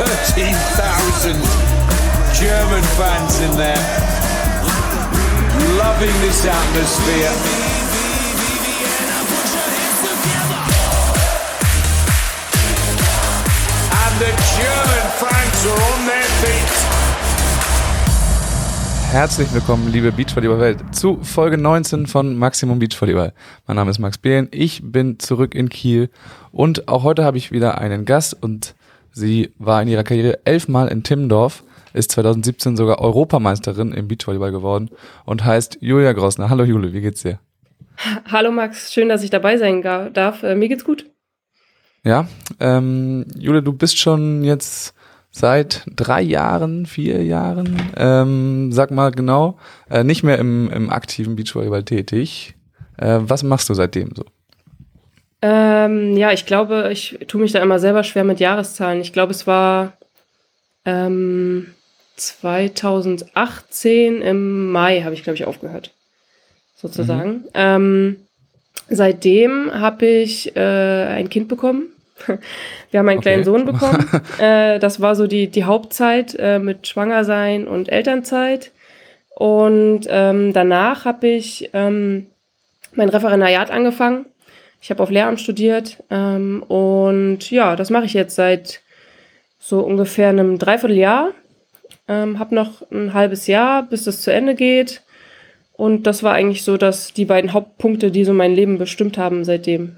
13,000 German fans in there, loving this atmosphere. And the German fans are on their feet. Herzlich willkommen, liebe Beachvolleyball-Welt, zu Folge 19 von Maximum Beachvolleyball. Mein Name ist Max Behlen, ich bin zurück in Kiel und auch heute habe ich wieder einen Gast und sie war in ihrer Karriere elfmal in Timmendorf, ist 2017 sogar Europameisterin im Beachvolleyball geworden und heißt Julia Grossner. Hallo Jule, wie geht's dir? Hallo Max, schön, dass ich dabei sein darf. Äh, mir geht's gut. Ja, ähm, Jule, du bist schon jetzt seit drei Jahren, vier Jahren, ähm, sag mal genau, äh, nicht mehr im, im aktiven Beachvolleyball tätig. Äh, was machst du seitdem so? Ähm, ja, ich glaube, ich tue mich da immer selber schwer mit Jahreszahlen. Ich glaube, es war ähm, 2018 im Mai habe ich, glaube ich, aufgehört. Sozusagen. Mhm. Ähm, seitdem habe ich äh, ein Kind bekommen. Wir haben einen okay. kleinen Sohn bekommen. äh, das war so die, die Hauptzeit äh, mit Schwangersein und Elternzeit. Und ähm, danach habe ich ähm, mein Referendariat angefangen. Ich habe auf Lehramt studiert ähm, und ja, das mache ich jetzt seit so ungefähr einem Dreivierteljahr. Ähm, habe noch ein halbes Jahr, bis das zu Ende geht. Und das war eigentlich so, dass die beiden Hauptpunkte, die so mein Leben bestimmt haben seitdem.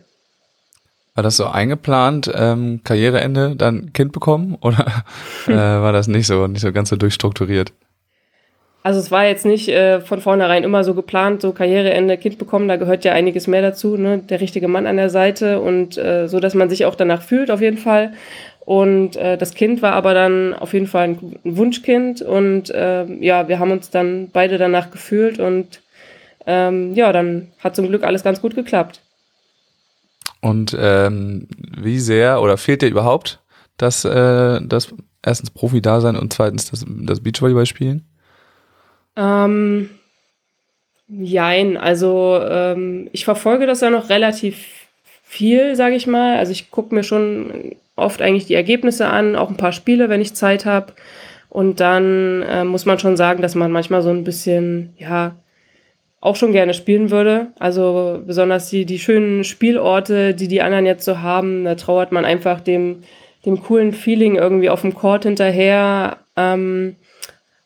War das so eingeplant, ähm, Karriereende, dann Kind bekommen oder äh, war das nicht so, nicht so ganz so durchstrukturiert? Also es war jetzt nicht äh, von vornherein immer so geplant, so Karriereende, Kind bekommen, da gehört ja einiges mehr dazu, ne? Der richtige Mann an der Seite und äh, so, dass man sich auch danach fühlt, auf jeden Fall. Und äh, das Kind war aber dann auf jeden Fall ein Wunschkind und äh, ja, wir haben uns dann beide danach gefühlt und ähm, ja, dann hat zum Glück alles ganz gut geklappt. Und ähm, wie sehr oder fehlt dir überhaupt das, äh, das erstens Profi-Dasein und zweitens das, das Beachvolleyball spielen? Ähm, jein, also ähm, ich verfolge das ja noch relativ viel, sage ich mal. Also ich gucke mir schon oft eigentlich die Ergebnisse an, auch ein paar Spiele, wenn ich Zeit habe. Und dann äh, muss man schon sagen, dass man manchmal so ein bisschen, ja, auch schon gerne spielen würde. Also besonders die, die schönen Spielorte, die die anderen jetzt so haben, da trauert man einfach dem, dem coolen Feeling irgendwie auf dem Court hinterher. Ähm,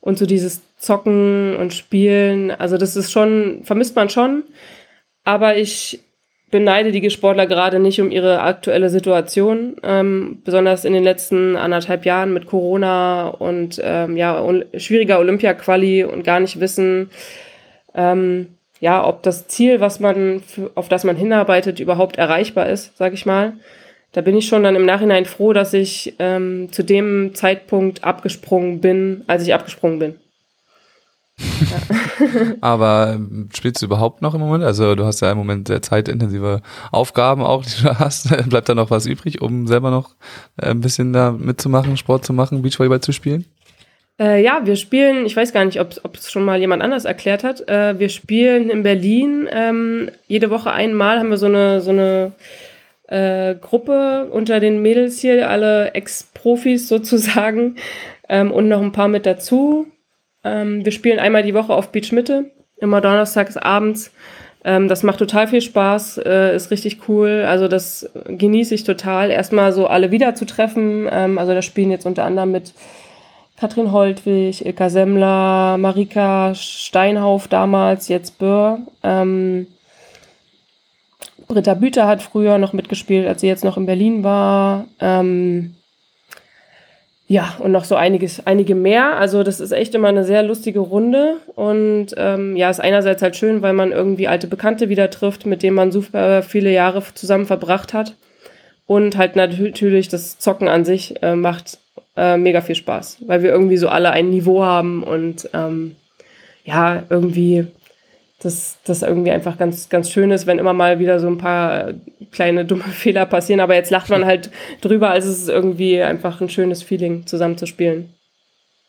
und so dieses Zocken und Spielen, also das ist schon, vermisst man schon. Aber ich beneide die Sportler gerade nicht um ihre aktuelle Situation, ähm, besonders in den letzten anderthalb Jahren mit Corona und ähm, ja, schwieriger Olympia-Quali und gar nicht wissen, ähm, ja, ob das Ziel, was man, auf das man hinarbeitet, überhaupt erreichbar ist, sag ich mal. Da bin ich schon dann im Nachhinein froh, dass ich ähm, zu dem Zeitpunkt abgesprungen bin, als ich abgesprungen bin. Aber ähm, spielst du überhaupt noch im Moment? Also du hast ja im Moment sehr zeitintensive Aufgaben auch, die du hast. Bleibt da noch was übrig, um selber noch äh, ein bisschen da mitzumachen, Sport zu machen, Beachvolleyball zu spielen? Äh, ja, wir spielen, ich weiß gar nicht, ob es schon mal jemand anders erklärt hat, äh, wir spielen in Berlin ähm, jede Woche einmal, haben wir so eine, so eine äh, Gruppe unter den Mädels hier, alle Ex-Profis sozusagen ähm, und noch ein paar mit dazu. Ähm, wir spielen einmal die Woche auf Beach Mitte, immer donnerstags abends. Ähm, das macht total viel Spaß, äh, ist richtig cool. Also das genieße ich total, erstmal so alle wieder zu treffen. Ähm, also da spielen jetzt unter anderem mit Katrin Holtwig, Ilka Semmler, Marika Steinhauf damals, jetzt Böhr. Ähm, Britta Büter hat früher noch mitgespielt, als sie jetzt noch in Berlin war. Ähm, ja, und noch so einiges, einige mehr. Also das ist echt immer eine sehr lustige Runde. Und ähm, ja, ist einerseits halt schön, weil man irgendwie alte Bekannte wieder trifft, mit denen man super viele Jahre zusammen verbracht hat. Und halt natürlich das Zocken an sich äh, macht äh, mega viel Spaß, weil wir irgendwie so alle ein Niveau haben und ähm, ja, irgendwie das, das irgendwie einfach ganz, ganz schön ist, wenn immer mal wieder so ein paar kleine dumme Fehler passieren. Aber jetzt lacht man halt drüber, als es ist irgendwie einfach ein schönes Feeling, zusammen zu spielen.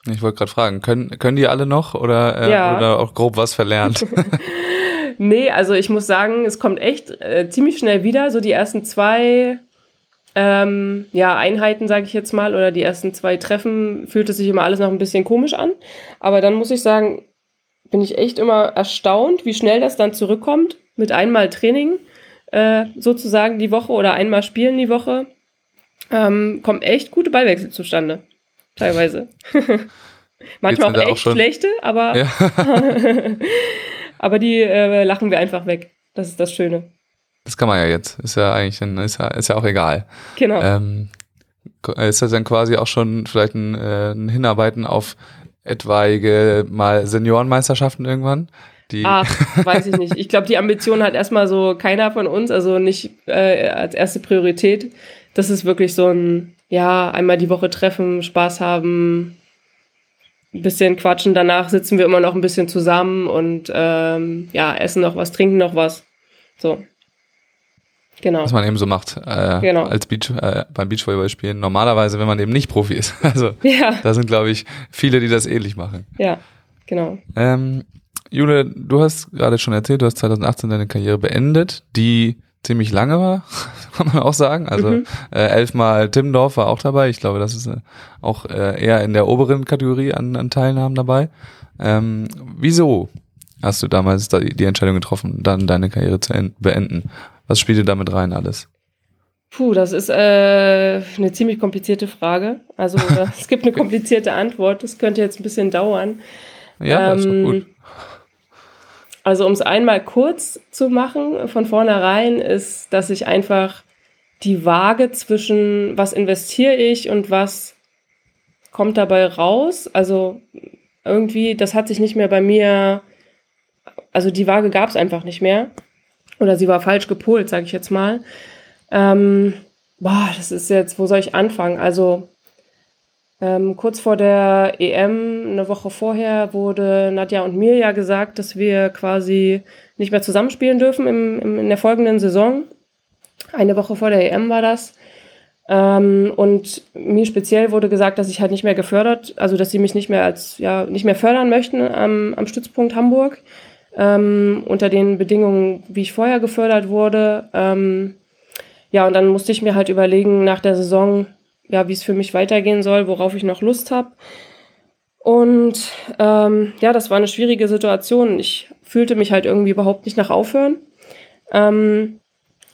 Ich wollte gerade fragen, können, können die alle noch oder, äh, ja. oder auch grob was verlernt? nee, also ich muss sagen, es kommt echt äh, ziemlich schnell wieder. So die ersten zwei ähm, ja, Einheiten, sage ich jetzt mal, oder die ersten zwei Treffen fühlte sich immer alles noch ein bisschen komisch an. Aber dann muss ich sagen, bin ich echt immer erstaunt, wie schnell das dann zurückkommt mit einmal Training äh, sozusagen die Woche oder einmal Spielen die Woche. Ähm, kommen echt gute Ballwechsel zustande. Teilweise. Manchmal auch echt auch schlechte, aber, ja. aber die äh, lachen wir einfach weg. Das ist das Schöne. Das kann man ja jetzt. Ist ja eigentlich ein, ist ja, ist ja auch egal. Genau. Ähm, ist das dann quasi auch schon vielleicht ein, äh, ein Hinarbeiten auf etwaige mal Seniorenmeisterschaften irgendwann? Die ah, weiß ich nicht. Ich glaube, die Ambition hat erstmal so keiner von uns, also nicht äh, als erste Priorität. Das ist wirklich so ein, ja, einmal die Woche treffen, Spaß haben, ein bisschen quatschen. Danach sitzen wir immer noch ein bisschen zusammen und ähm, ja, essen noch was, trinken noch was. So. Genau. Was man eben so macht äh, genau. als Beach, äh, beim Beachvolleyball spielen. Normalerweise, wenn man eben nicht Profi ist. Also ja. da sind, glaube ich, viele, die das ähnlich machen. Ja, genau. Ähm, Jule, du hast gerade schon erzählt, du hast 2018 deine Karriere beendet, die ziemlich lange war, kann man auch sagen. Also mhm. äh, elfmal Timmendorf war auch dabei. Ich glaube, das ist äh, auch äh, eher in der oberen Kategorie an, an Teilnahmen dabei. Ähm, wieso hast du damals da die Entscheidung getroffen, dann deine Karriere zu beenden? Was spielte damit rein alles? Puh, das ist äh, eine ziemlich komplizierte Frage. Also es gibt eine komplizierte Antwort. Das könnte jetzt ein bisschen dauern. Ja, ähm, ist doch gut. Also um es einmal kurz zu machen, von vornherein ist, dass ich einfach die Waage zwischen was investiere ich und was kommt dabei raus. Also irgendwie, das hat sich nicht mehr bei mir, also die Waage gab es einfach nicht mehr. Oder sie war falsch gepolt, sage ich jetzt mal. Ähm, boah, das ist jetzt, wo soll ich anfangen? Also ähm, kurz vor der EM, eine Woche vorher, wurde Nadja und mir ja gesagt, dass wir quasi nicht mehr zusammenspielen dürfen im, im, in der folgenden Saison. Eine Woche vor der EM war das. Ähm, und mir speziell wurde gesagt, dass ich halt nicht mehr gefördert, also dass sie mich nicht mehr als, ja, nicht mehr fördern möchten am, am Stützpunkt Hamburg. Ähm, unter den Bedingungen, wie ich vorher gefördert wurde. Ähm, ja, und dann musste ich mir halt überlegen nach der Saison, ja, wie es für mich weitergehen soll, worauf ich noch Lust habe. Und ähm, ja, das war eine schwierige Situation. Ich fühlte mich halt irgendwie überhaupt nicht nach Aufhören, ähm,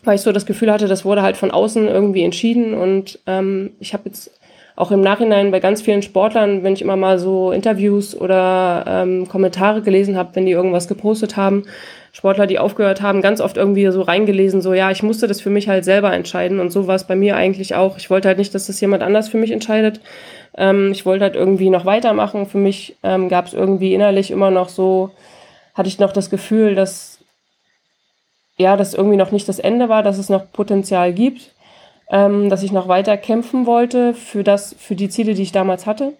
weil ich so das Gefühl hatte, das wurde halt von außen irgendwie entschieden. Und ähm, ich habe jetzt auch im Nachhinein bei ganz vielen Sportlern, wenn ich immer mal so Interviews oder ähm, Kommentare gelesen habe, wenn die irgendwas gepostet haben, Sportler, die aufgehört haben, ganz oft irgendwie so reingelesen, so ja, ich musste das für mich halt selber entscheiden und so war es bei mir eigentlich auch. Ich wollte halt nicht, dass das jemand anders für mich entscheidet. Ähm, ich wollte halt irgendwie noch weitermachen. Für mich ähm, gab es irgendwie innerlich immer noch so, hatte ich noch das Gefühl, dass ja, das irgendwie noch nicht das Ende war, dass es noch Potenzial gibt, ähm, dass ich noch weiter kämpfen wollte für das, für die Ziele, die ich damals hatte.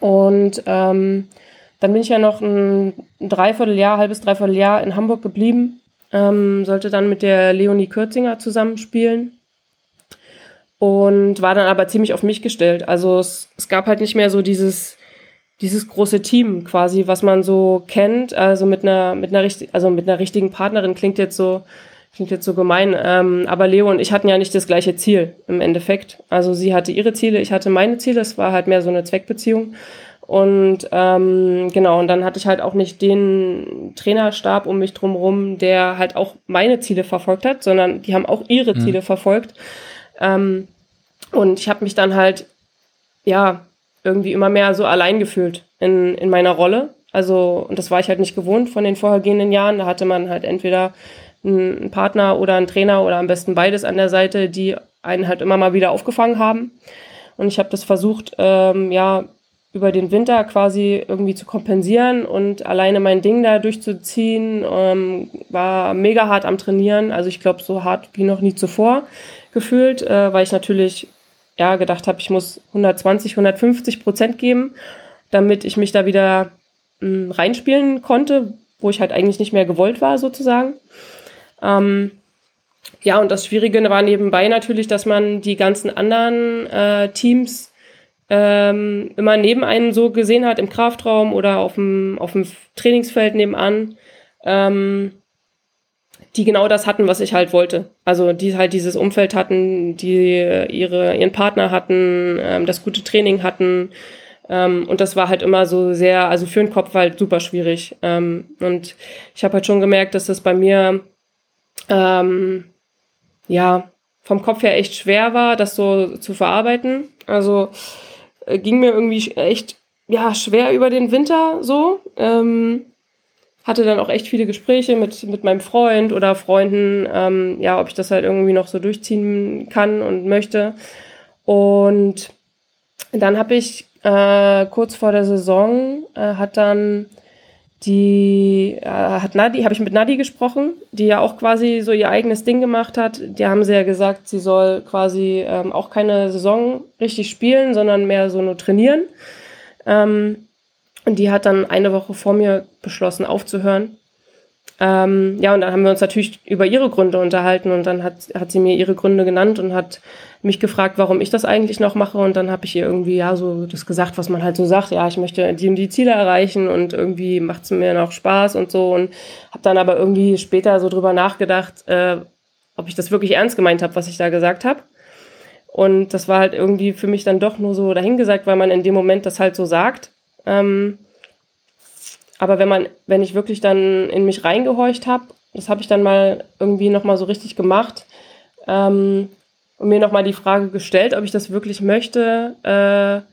Und ähm, dann bin ich ja noch ein Dreivierteljahr, halbes Dreivierteljahr in Hamburg geblieben, ähm, sollte dann mit der Leonie Kürzinger zusammenspielen und war dann aber ziemlich auf mich gestellt. Also es, es gab halt nicht mehr so dieses dieses große Team quasi, was man so kennt, also mit einer mit einer richtig, also mit einer richtigen Partnerin klingt jetzt so klingt jetzt so gemein, ähm, aber Leo und ich hatten ja nicht das gleiche Ziel im Endeffekt. Also sie hatte ihre Ziele, ich hatte meine Ziele. Es war halt mehr so eine Zweckbeziehung. Und ähm, genau, und dann hatte ich halt auch nicht den Trainerstab um mich drumherum, der halt auch meine Ziele verfolgt hat, sondern die haben auch ihre mhm. Ziele verfolgt. Ähm, und ich habe mich dann halt, ja, irgendwie immer mehr so allein gefühlt in, in meiner Rolle. Also, und das war ich halt nicht gewohnt von den vorhergehenden Jahren. Da hatte man halt entweder einen Partner oder einen Trainer oder am besten beides an der Seite, die einen halt immer mal wieder aufgefangen haben. Und ich habe das versucht, ähm, ja, über den Winter quasi irgendwie zu kompensieren und alleine mein Ding da durchzuziehen, ähm, war mega hart am Trainieren. Also ich glaube, so hart wie noch nie zuvor gefühlt, äh, weil ich natürlich ja gedacht habe, ich muss 120, 150 Prozent geben, damit ich mich da wieder mh, hm, reinspielen konnte, wo ich halt eigentlich nicht mehr gewollt war sozusagen. Ähm, ja, und das Schwierige war nebenbei natürlich, dass man die ganzen anderen äh, Teams ähm, immer neben einem so gesehen hat im Kraftraum oder auf dem, auf dem Trainingsfeld nebenan. Ähm, die genau das hatten, was ich halt wollte. Also die halt dieses Umfeld hatten, die ihre, ihren Partner hatten, ähm, das gute Training hatten. Ähm, und das war halt immer so sehr, also für den Kopf halt super schwierig. Ähm, und ich habe halt schon gemerkt, dass das bei mir ähm, ja vom Kopf her echt schwer war, das so zu verarbeiten. Also äh, ging mir irgendwie echt ja schwer über den Winter so. Ähm, hatte dann auch echt viele Gespräche mit, mit meinem Freund oder Freunden, ähm, ja, ob ich das halt irgendwie noch so durchziehen kann und möchte. Und dann habe ich äh, kurz vor der Saison, äh, hat dann die, äh, hat Nadi, habe ich mit Nadi gesprochen, die ja auch quasi so ihr eigenes Ding gemacht hat. Die haben sie ja gesagt, sie soll quasi ähm, auch keine Saison richtig spielen, sondern mehr so nur trainieren. Ähm, und die hat dann eine Woche vor mir beschlossen, aufzuhören. Ähm, ja, und dann haben wir uns natürlich über ihre Gründe unterhalten und dann hat, hat sie mir ihre Gründe genannt und hat mich gefragt, warum ich das eigentlich noch mache. Und dann habe ich ihr irgendwie ja so das gesagt, was man halt so sagt. Ja, ich möchte die und die Ziele erreichen und irgendwie macht es mir noch Spaß und so. Und habe dann aber irgendwie später so drüber nachgedacht, äh, ob ich das wirklich ernst gemeint habe, was ich da gesagt habe. Und das war halt irgendwie für mich dann doch nur so dahingesagt, weil man in dem Moment das halt so sagt. Ähm, aber wenn man, wenn ich wirklich dann in mich reingehorcht habe, das habe ich dann mal irgendwie nochmal so richtig gemacht ähm, und mir nochmal die Frage gestellt, ob ich das wirklich möchte, äh,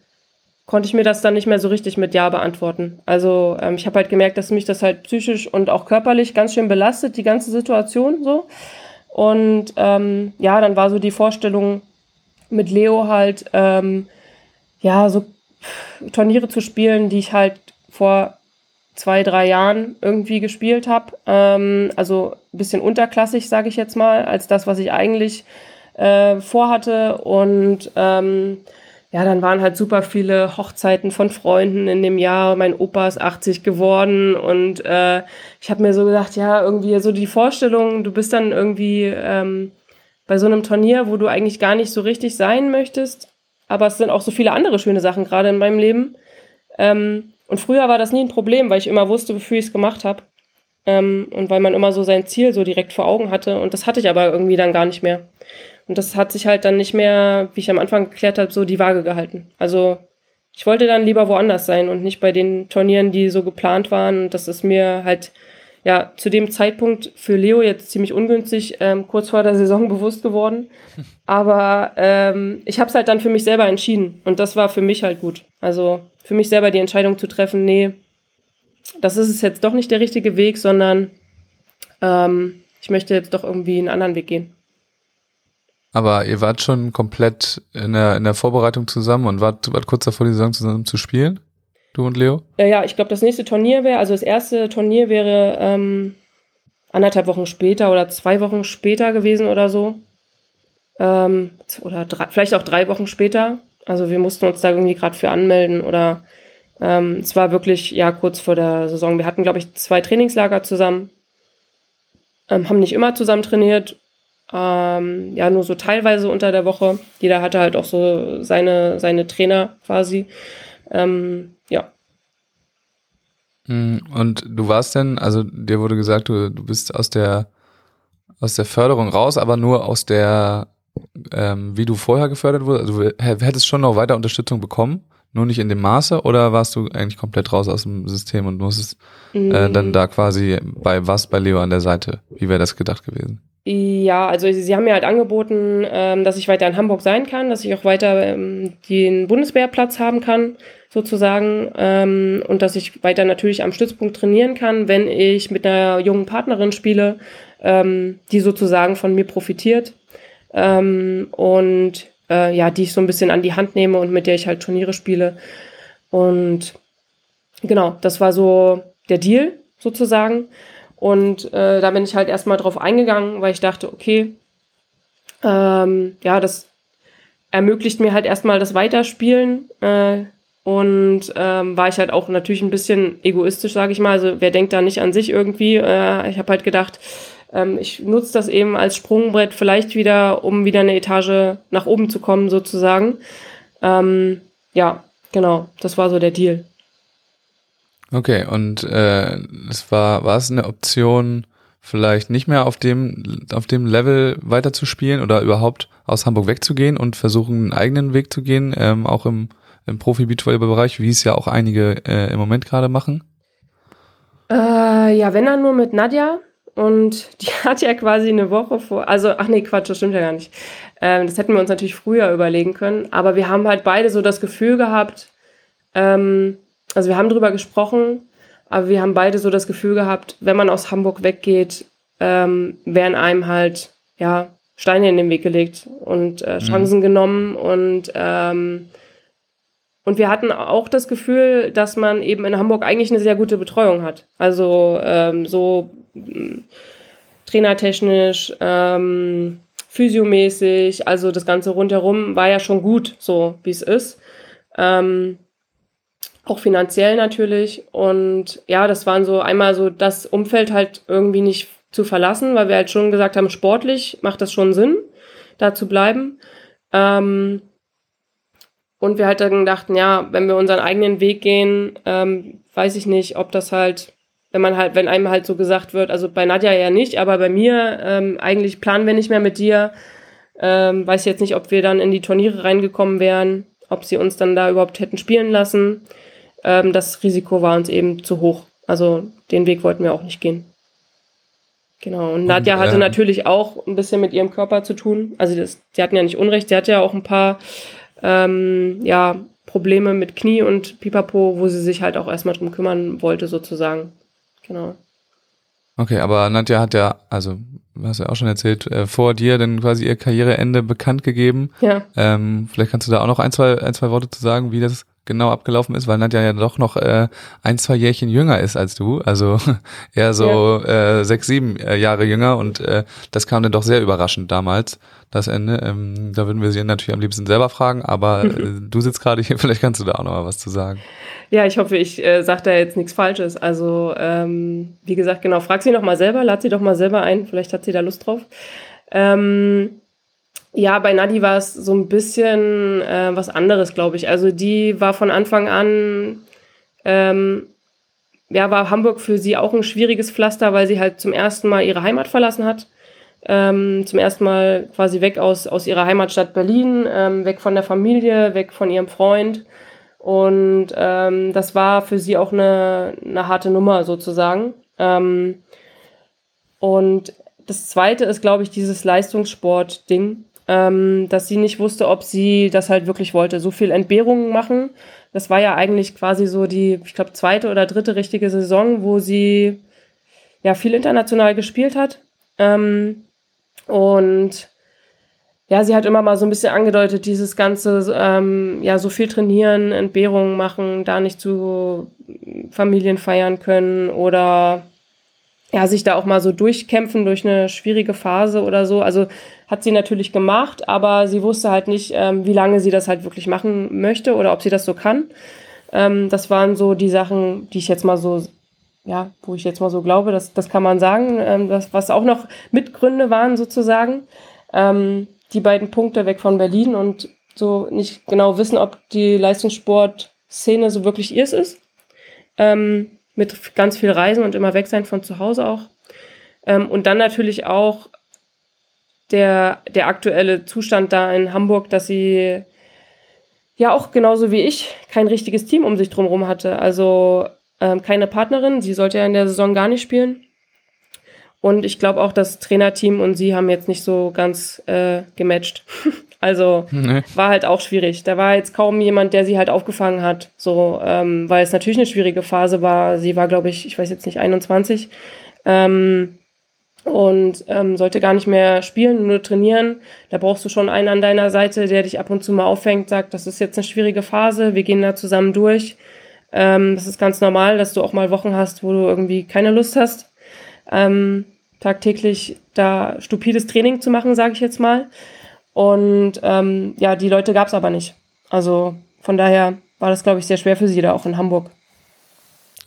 konnte ich mir das dann nicht mehr so richtig mit Ja beantworten. Also ähm, ich habe halt gemerkt, dass mich das halt psychisch und auch körperlich ganz schön belastet, die ganze Situation so. Und ähm, ja, dann war so die Vorstellung mit Leo halt, ähm, ja, so Turniere zu spielen, die ich halt vor zwei, drei Jahren irgendwie gespielt habe. Ähm, also ein bisschen unterklassig, sage ich jetzt mal, als das, was ich eigentlich äh, vorhatte. Und ähm, ja, dann waren halt super viele Hochzeiten von Freunden in dem Jahr. Mein Opa ist 80 geworden und äh, ich habe mir so gedacht, ja, irgendwie so die Vorstellung, du bist dann irgendwie ähm, bei so einem Turnier, wo du eigentlich gar nicht so richtig sein möchtest aber es sind auch so viele andere schöne Sachen gerade in meinem Leben. Ähm, und früher war das nie ein Problem, weil ich immer wusste, wofür ich es gemacht habe. Ähm, und weil man immer so sein Ziel so direkt vor Augen hatte. Und das hatte ich aber irgendwie dann gar nicht mehr. Und das hat sich halt dann nicht mehr, wie ich am Anfang geklärt habe, so die Waage gehalten. Also ich wollte dann lieber woanders sein und nicht bei den Turnieren, die so geplant waren. Und das ist mir halt ja zu dem Zeitpunkt für Leo jetzt ziemlich ungünstig, ähm, kurz vor der Saison bewusst geworden. Aber ähm, ich habe es halt dann für mich selber entschieden und das war für mich halt gut. Also für mich selber die Entscheidung zu treffen, nee, das ist es jetzt doch nicht der richtige Weg, sondern ähm, ich möchte jetzt doch irgendwie einen anderen Weg gehen. Aber ihr wart schon komplett in der, in der Vorbereitung zusammen und wart, wart kurz davor, die Saison zusammen zu spielen? Du und Leo? Ja, ja ich glaube, das nächste Turnier wäre, also das erste Turnier wäre ähm, anderthalb Wochen später oder zwei Wochen später gewesen oder so. Ähm, oder drei, vielleicht auch drei Wochen später. Also wir mussten uns da irgendwie gerade für anmelden oder ähm, es war wirklich ja kurz vor der Saison. Wir hatten, glaube ich, zwei Trainingslager zusammen, ähm, haben nicht immer zusammen trainiert, ähm, ja, nur so teilweise unter der Woche. Jeder hatte halt auch so seine, seine Trainer quasi. Ähm, ja. Hm, und du warst denn, also dir wurde gesagt, du, du bist aus der aus der Förderung raus, aber nur aus der, ähm, wie du vorher gefördert wurdest. Also du hättest schon noch weiter Unterstützung bekommen, nur nicht in dem Maße, oder warst du eigentlich komplett raus aus dem System und musstest äh, dann da quasi bei was bei Leo an der Seite? Wie wäre das gedacht gewesen? Ja, also sie haben mir halt angeboten, ähm, dass ich weiter in Hamburg sein kann, dass ich auch weiter ähm, den Bundeswehrplatz haben kann, sozusagen, ähm, und dass ich weiter natürlich am Stützpunkt trainieren kann, wenn ich mit einer jungen Partnerin spiele, die sozusagen von mir profitiert und äh, ja, die ich so ein bisschen an die Hand nehme und mit der ich halt Turniere spiele. Und genau, das war so der Deal sozusagen. Und äh, da bin ich halt erstmal drauf eingegangen, weil ich dachte, okay, ähm, ja, das ermöglicht mir halt erstmal das Weiterspielen. Äh, und ähm, war ich halt auch natürlich ein bisschen egoistisch, sage ich mal. Also wer denkt da nicht an sich irgendwie? Äh, ich habe halt gedacht, ähm, ich nutze das eben als Sprungbrett vielleicht wieder, um wieder eine Etage nach oben zu kommen sozusagen. Ähm, ja, genau, das war so der Deal. Okay, und äh, es war, war es eine Option vielleicht nicht mehr auf dem, auf dem Level weiterzuspielen oder überhaupt aus Hamburg wegzugehen und versuchen, einen eigenen Weg zu gehen, ähm, auch im, im Profi-Beachvolleyball-Bereich, wie es ja auch einige äh, im Moment gerade machen? Äh, ja, wenn dann nur mit Nadja. Und die hat ja quasi eine Woche vor, also, ach nee, Quatsch, das stimmt ja gar nicht. Ähm, das hätten wir uns natürlich früher überlegen können. Aber wir haben halt beide so das Gefühl gehabt, ähm, also wir haben drüber gesprochen, aber wir haben beide so das Gefühl gehabt, wenn man aus Hamburg weggeht, ähm, werden einem halt, ja, Steine in den Weg gelegt und äh, mhm. Chancen mhm. genommen und ähm, und wir hatten auch das Gefühl, dass man eben in Hamburg eigentlich eine sehr gute Betreuung hat. Also ähm, so äh, trainertechnisch, ähm, physiomäßig, also das Ganze rundherum war ja schon gut, so wie es ist. Ähm, auch finanziell natürlich. Und ja, das waren so einmal so das Umfeld halt irgendwie nicht zu verlassen, weil wir halt schon gesagt haben, sportlich macht das schon Sinn, da zu bleiben. Ähm, und wir halt dann dachten, ja, wenn wir unseren eigenen Weg gehen, ähm, weiß ich nicht, ob das halt, wenn man halt, wenn einem halt so gesagt wird, also bei Nadja ja nicht, aber bei mir, ähm, eigentlich planen wir nicht mehr mit dir. Ähm, weiß jetzt nicht, ob wir dann in die Turniere reingekommen wären, ob sie uns dann da überhaupt hätten spielen lassen. Ähm, das Risiko war uns eben zu hoch. Also den Weg wollten wir auch nicht gehen. Genau. Und Nadja und, hatte ähm, natürlich auch ein bisschen mit ihrem Körper zu tun. Also das, die hatten ja nicht Unrecht, sie hatte ja auch ein paar ähm, ja, Probleme mit Knie und Pipapo, wo sie sich halt auch erstmal drum kümmern wollte, sozusagen. Genau. Okay, aber Nadja hat ja, also hast du ja auch schon erzählt, äh, vor dir dann quasi ihr Karriereende bekannt gegeben. Ja. Ähm, vielleicht kannst du da auch noch ein, zwei, ein, zwei Worte zu sagen, wie das genau abgelaufen ist, weil Nadja ja doch noch äh, ein, zwei Jährchen jünger ist als du, also eher so ja. äh, sechs, sieben äh, Jahre jünger und äh, das kam dann doch sehr überraschend damals, das Ende. Ähm, da würden wir sie natürlich am liebsten selber fragen, aber äh, du sitzt gerade hier, vielleicht kannst du da auch noch mal was zu sagen. Ja, ich hoffe, ich äh, sage da jetzt nichts Falsches. Also ähm, wie gesagt, genau, frag sie noch mal selber, lad sie doch mal selber ein, vielleicht hat sie da Lust drauf. Ähm, ja, bei Nadi war es so ein bisschen äh, was anderes, glaube ich. Also die war von Anfang an, ähm, ja, war Hamburg für sie auch ein schwieriges Pflaster, weil sie halt zum ersten Mal ihre Heimat verlassen hat. Ähm, zum ersten Mal quasi weg aus, aus ihrer Heimatstadt Berlin, ähm, weg von der Familie, weg von ihrem Freund. Und ähm, das war für sie auch eine, eine harte Nummer sozusagen. Ähm, und das zweite ist, glaube ich, dieses Leistungssport-Ding ähm, dass sie nicht wusste, ob sie das halt wirklich wollte. So viel Entbehrungen machen. Das war ja eigentlich quasi so die, ich glaube, zweite oder dritte richtige Saison, wo sie ja viel international gespielt hat. Ähm, und ja, sie hat immer mal so ein bisschen angedeutet, dieses ganze, ähm, ja, so viel trainieren, Entbehrungen machen, da nicht zu Familien feiern können oder ja, sich da auch mal so durchkämpfen durch eine schwierige Phase oder so. Also hat sie natürlich gemacht, aber sie wusste halt nicht, ähm, wie lange sie das halt wirklich machen möchte oder ob sie das so kann. Ähm, das waren so die Sachen, die ich jetzt mal so, ja, wo ich jetzt mal so glaube, das, das kann man sagen, ähm, das, was auch noch Mitgründe waren sozusagen. Ähm, die beiden Punkte weg von Berlin und so nicht genau wissen, ob die Leistungssportszene so wirklich ihrs ist. Ähm, mit ganz viel Reisen und immer weg sein von zu Hause auch. Ähm, und dann natürlich auch der, der aktuelle Zustand da in Hamburg, dass sie ja auch genauso wie ich kein richtiges Team um sich drumherum hatte. Also ähm, keine Partnerin, sie sollte ja in der Saison gar nicht spielen. Und ich glaube auch, das Trainerteam und sie haben jetzt nicht so ganz äh, gematcht. also nee. war halt auch schwierig. Da war jetzt kaum jemand, der sie halt aufgefangen hat. So, ähm, weil es natürlich eine schwierige Phase war. Sie war, glaube ich, ich weiß jetzt nicht, 21. Ähm, und ähm, sollte gar nicht mehr spielen, nur trainieren. Da brauchst du schon einen an deiner Seite, der dich ab und zu mal auffängt, sagt, das ist jetzt eine schwierige Phase, wir gehen da zusammen durch. Ähm, das ist ganz normal, dass du auch mal Wochen hast, wo du irgendwie keine Lust hast, ähm, tagtäglich da stupides Training zu machen, sage ich jetzt mal. Und ähm, ja, die Leute gab es aber nicht. Also von daher war das, glaube ich, sehr schwer für sie da auch in Hamburg.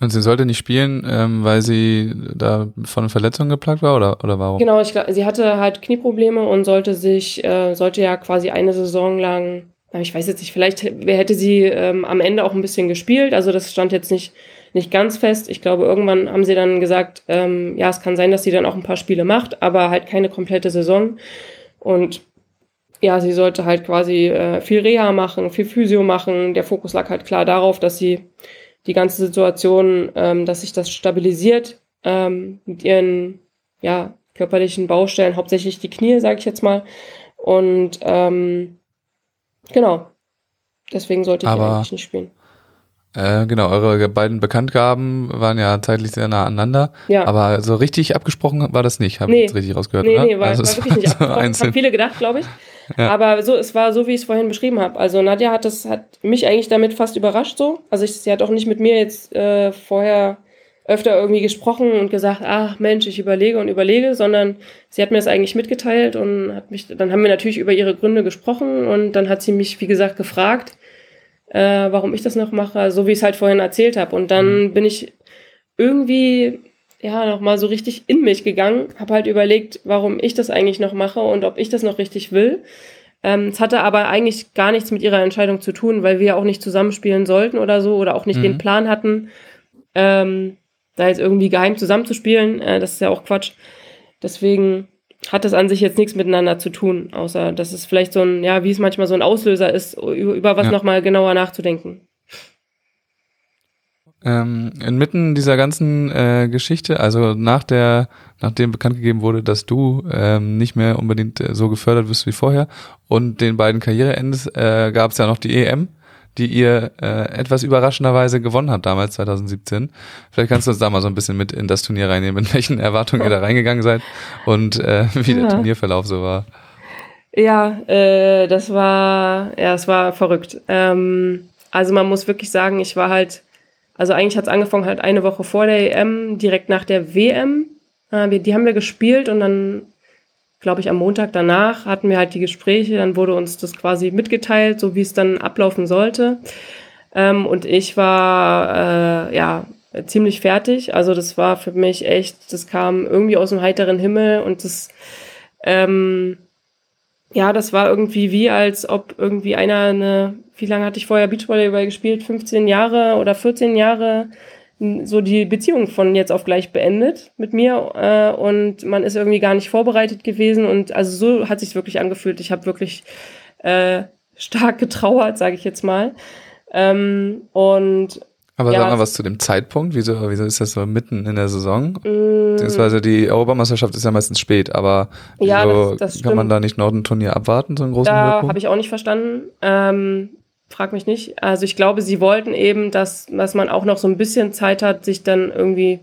Und sie sollte nicht spielen, ähm, weil sie da von Verletzungen geplagt war oder, oder warum? Genau, ich, sie hatte halt Knieprobleme und sollte sich, äh, sollte ja quasi eine Saison lang, ich weiß jetzt nicht, vielleicht hätte sie ähm, am Ende auch ein bisschen gespielt, also das stand jetzt nicht, nicht ganz fest. Ich glaube, irgendwann haben sie dann gesagt, ähm, ja, es kann sein, dass sie dann auch ein paar Spiele macht, aber halt keine komplette Saison. Und ja, sie sollte halt quasi äh, viel Reha machen, viel Physio machen. Der Fokus lag halt klar darauf, dass sie die ganze Situation, ähm, dass sich das stabilisiert ähm, mit ihren ja, körperlichen Baustellen, hauptsächlich die Knie, sage ich jetzt mal. Und ähm, genau, deswegen sollte ich Aber eigentlich nicht spielen. Äh, genau, eure beiden Bekanntgaben waren ja zeitlich sehr nah aneinander. Ja. Aber so richtig abgesprochen war das nicht, habe Nee. ich jetzt richtig rausgehört, Nee, oder? nee, war, Also war wirklich nicht so abgesprochen. Haben viele gedacht, glaube ich. Ja. Aber so, es war so, wie ich es vorhin beschrieben habe. Also Nadja hat das, hat mich eigentlich damit fast überrascht so. Also ich, sie hat auch nicht mit mir jetzt äh, vorher öfter irgendwie gesprochen und gesagt, ach Mensch, ich überlege und überlege, sondern sie hat mir das eigentlich mitgeteilt und hat mich, dann haben wir natürlich über ihre Gründe gesprochen und dann hat sie mich, wie gesagt, gefragt, äh, warum ich das noch mache, so wie ich es halt vorhin erzählt habe. Und dann bin ich irgendwie ja noch mal so richtig in mich gegangen, habe halt überlegt, warum ich das eigentlich noch mache und ob ich das noch richtig will. Ähm, es hatte aber eigentlich gar nichts mit ihrer Entscheidung zu tun, weil wir auch nicht zusammenspielen sollten oder so oder auch nicht Mhm. den Plan hatten, ähm, da jetzt irgendwie geheim zusammenzuspielen. Äh, das ist ja auch Quatsch. Deswegen hat das an sich jetzt nichts miteinander zu tun, außer dass es vielleicht so ein, ja, wie es manchmal so ein Auslöser ist, über, über was Ja. noch mal genauer nachzudenken. Ähm, inmitten dieser ganzen äh, Geschichte, also nach der, nachdem bekannt gegeben wurde, dass du ähm, nicht mehr unbedingt äh, so gefördert wirst wie vorher und den beiden Karriereendes, äh, gab es ja noch die EM, die ihr äh, etwas überraschenderweise gewonnen habt damals 2017. Vielleicht kannst du uns da mal so ein bisschen mit in das Turnier reinnehmen, mit welchen Erwartungen ihr da reingegangen seid und äh, wie der Ja. Turnierverlauf so war. Ja, äh, das war, ja, es war verrückt. Ähm, also man muss wirklich sagen, ich war halt, also eigentlich hat es angefangen halt eine Woche vor der EM, direkt nach der WM. Äh, wir, die haben wir gespielt und dann, glaube ich, am Montag danach hatten wir halt die Gespräche. Dann wurde uns das quasi mitgeteilt, so wie es dann ablaufen sollte. Ähm, und ich war, äh, ja, ziemlich fertig. Also das war für mich echt, das kam irgendwie aus dem heiteren Himmel und das, ähm, ja, das war irgendwie wie, als ob irgendwie einer eine, wie lange hatte ich vorher Beachvolleyball gespielt? 15 Jahre oder 14 Jahre, so die Beziehung von jetzt auf gleich beendet mit mir äh, und man ist irgendwie gar nicht vorbereitet gewesen und also so hat sich wirklich angefühlt. Ich habe wirklich äh, stark getrauert, sage ich jetzt mal. Ähm, und Aber Ja, sag mal was zu dem Zeitpunkt. Wieso, wieso ist das so mitten in der Saison? mh, Beziehungsweise die Europameisterschaft ist ja meistens spät, aber Ja, das- das kann man stimmt. da nicht noch ein Turnier abwarten, so einen großen Da habe ich auch nicht verstanden. Ähm, frag mich nicht. Also ich glaube, sie wollten eben, dass, dass man auch noch so ein bisschen Zeit hat, sich dann irgendwie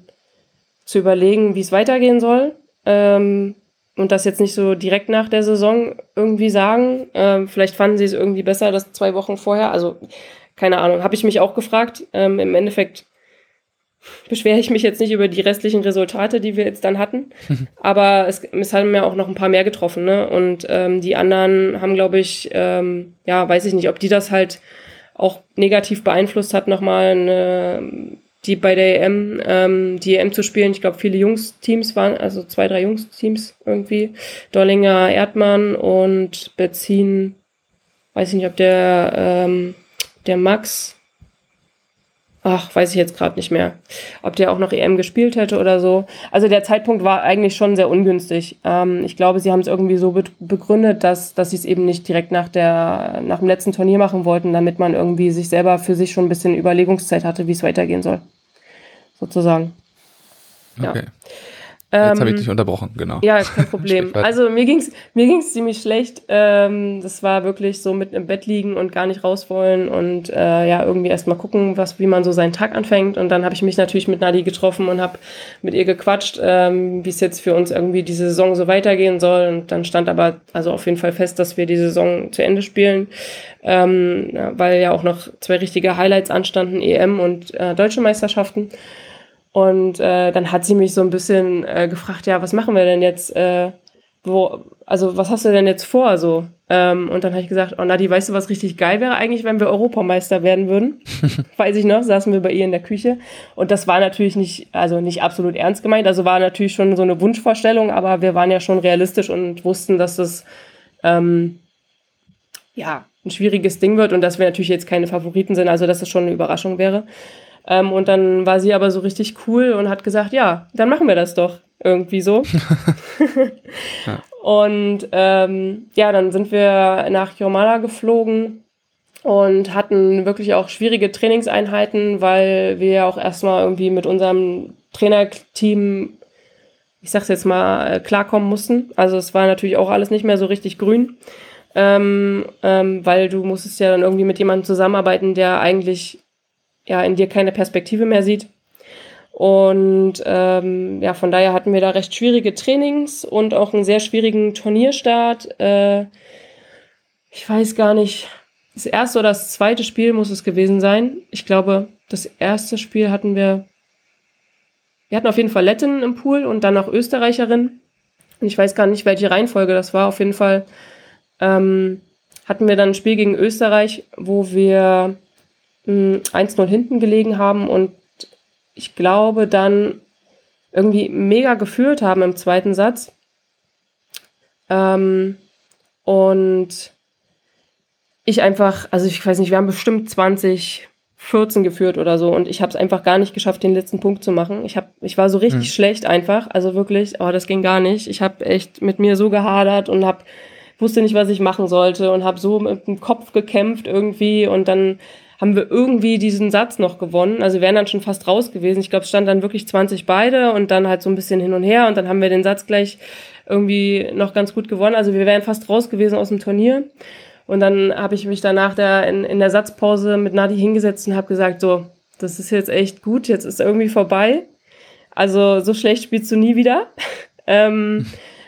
zu überlegen, wie es weitergehen soll. Ähm, und das jetzt nicht so direkt nach der Saison irgendwie sagen. Ähm, vielleicht fanden sie es irgendwie besser, das zwei Wochen vorher. Also keine Ahnung, habe ich mich auch gefragt. Ähm, Im Endeffekt beschwere ich mich jetzt nicht über die restlichen Resultate, die wir jetzt dann hatten. Aber es, es haben ja auch noch ein paar mehr getroffen, ne? Und ähm, die anderen haben, glaube ich, ähm, ja, weiß ich nicht, ob die das halt auch negativ beeinflusst hat, nochmal eine, die bei der EM, ähm, die EM zu spielen. Ich glaube, viele Jungsteams waren, also zwei, drei Jungsteams irgendwie. Dollinger, Erdmann und Bezin, weiß ich nicht, ob der, ähm, der Max, ach, weiß ich jetzt gerade nicht mehr, ob der auch noch EM gespielt hätte oder so. Also der Zeitpunkt war eigentlich schon sehr ungünstig. Ähm, ich glaube, sie haben es irgendwie so be begründet, dass, dass sie es eben nicht direkt nach, der, nach dem letzten Turnier machen wollten, damit man irgendwie sich selber für sich schon ein bisschen Überlegungszeit hatte, wie es weitergehen soll. Sozusagen. ja. Jetzt habe ich Ähm, dich unterbrochen, genau. ja, kein Problem. Also mir ging's mir ging's ziemlich schlecht. Ähm, das war wirklich so mit im Bett liegen und gar nicht raus wollen und äh, ja irgendwie erst mal gucken, was wie man so seinen Tag anfängt. Und dann habe ich mich natürlich mit Nadi getroffen und habe mit ihr gequatscht, ähm, wie es jetzt für uns irgendwie die Saison so weitergehen soll. Und dann stand aber also auf jeden Fall fest, dass wir die Saison zu Ende spielen, ähm, weil ja auch noch zwei richtige Highlights anstanden, EM und äh, deutsche Meisterschaften. Und äh, dann hat sie mich so ein bisschen äh, gefragt, ja, was machen wir denn jetzt? Äh, wo, also was hast du denn jetzt vor? So. Ähm, und dann habe ich gesagt, oh Nadi, weißt du, was richtig geil wäre eigentlich, wenn wir Europameister werden würden? Weiß ich noch, saßen wir bei ihr in der Küche. Und das war natürlich nicht, also nicht absolut ernst gemeint. Also war natürlich schon so eine Wunschvorstellung, aber wir waren ja schon realistisch und wussten, dass das ähm, ja ein schwieriges Ding wird und dass wir natürlich jetzt keine Favoriten sind, also dass es schon eine Überraschung wäre. Ähm, und dann war sie aber so richtig cool und hat gesagt, ja, dann machen wir das doch irgendwie so. ja. Und ähm, ja, dann sind wir nach Jomala geflogen und hatten wirklich auch schwierige Trainingseinheiten, weil wir auch erstmal irgendwie mit unserem Trainerteam, ich sag's jetzt mal, äh, klarkommen mussten. Also es war natürlich auch alles nicht mehr so richtig grün, ähm, ähm, weil du musstest ja dann irgendwie mit jemandem zusammenarbeiten, der eigentlich ja in dir keine Perspektive mehr sieht. Und ähm, ja, von daher hatten wir da recht schwierige Trainings und auch einen sehr schwierigen Turnierstart. Äh, ich weiß gar nicht, das erste oder das zweite Spiel muss es gewesen sein. Ich glaube, das erste Spiel hatten wir, wir hatten auf jeden Fall Letten im Pool und dann noch Österreicherin. Und ich weiß gar nicht, welche Reihenfolge das war. Auf jeden Fall ähm, hatten wir dann ein Spiel gegen Österreich, wo wir 1-0 hinten gelegen haben und ich glaube dann irgendwie mega gefühlt haben im zweiten Satz. Ähm, und ich einfach, also ich weiß nicht, wir haben bestimmt 20, 14 geführt oder so und ich habe es einfach gar nicht geschafft, den letzten Punkt zu machen. Ich hab, ich war so richtig mhm. schlecht einfach, also wirklich, oh, das ging gar nicht. Ich habe echt mit mir so gehadert und habe wusste nicht, was ich machen sollte und habe so mit dem Kopf gekämpft irgendwie und dann haben wir irgendwie diesen Satz noch gewonnen. Also wir wären dann schon fast raus gewesen. Ich glaube, es stand dann wirklich 20 beide und dann halt so ein bisschen hin und her und dann haben wir den Satz gleich irgendwie noch ganz gut gewonnen. Also wir wären fast raus gewesen aus dem Turnier. Und dann habe ich mich danach der, in, in der Satzpause mit Nadi hingesetzt und habe gesagt, so, das ist jetzt echt gut, jetzt ist irgendwie vorbei. Also so schlecht spielst du nie wieder. ähm,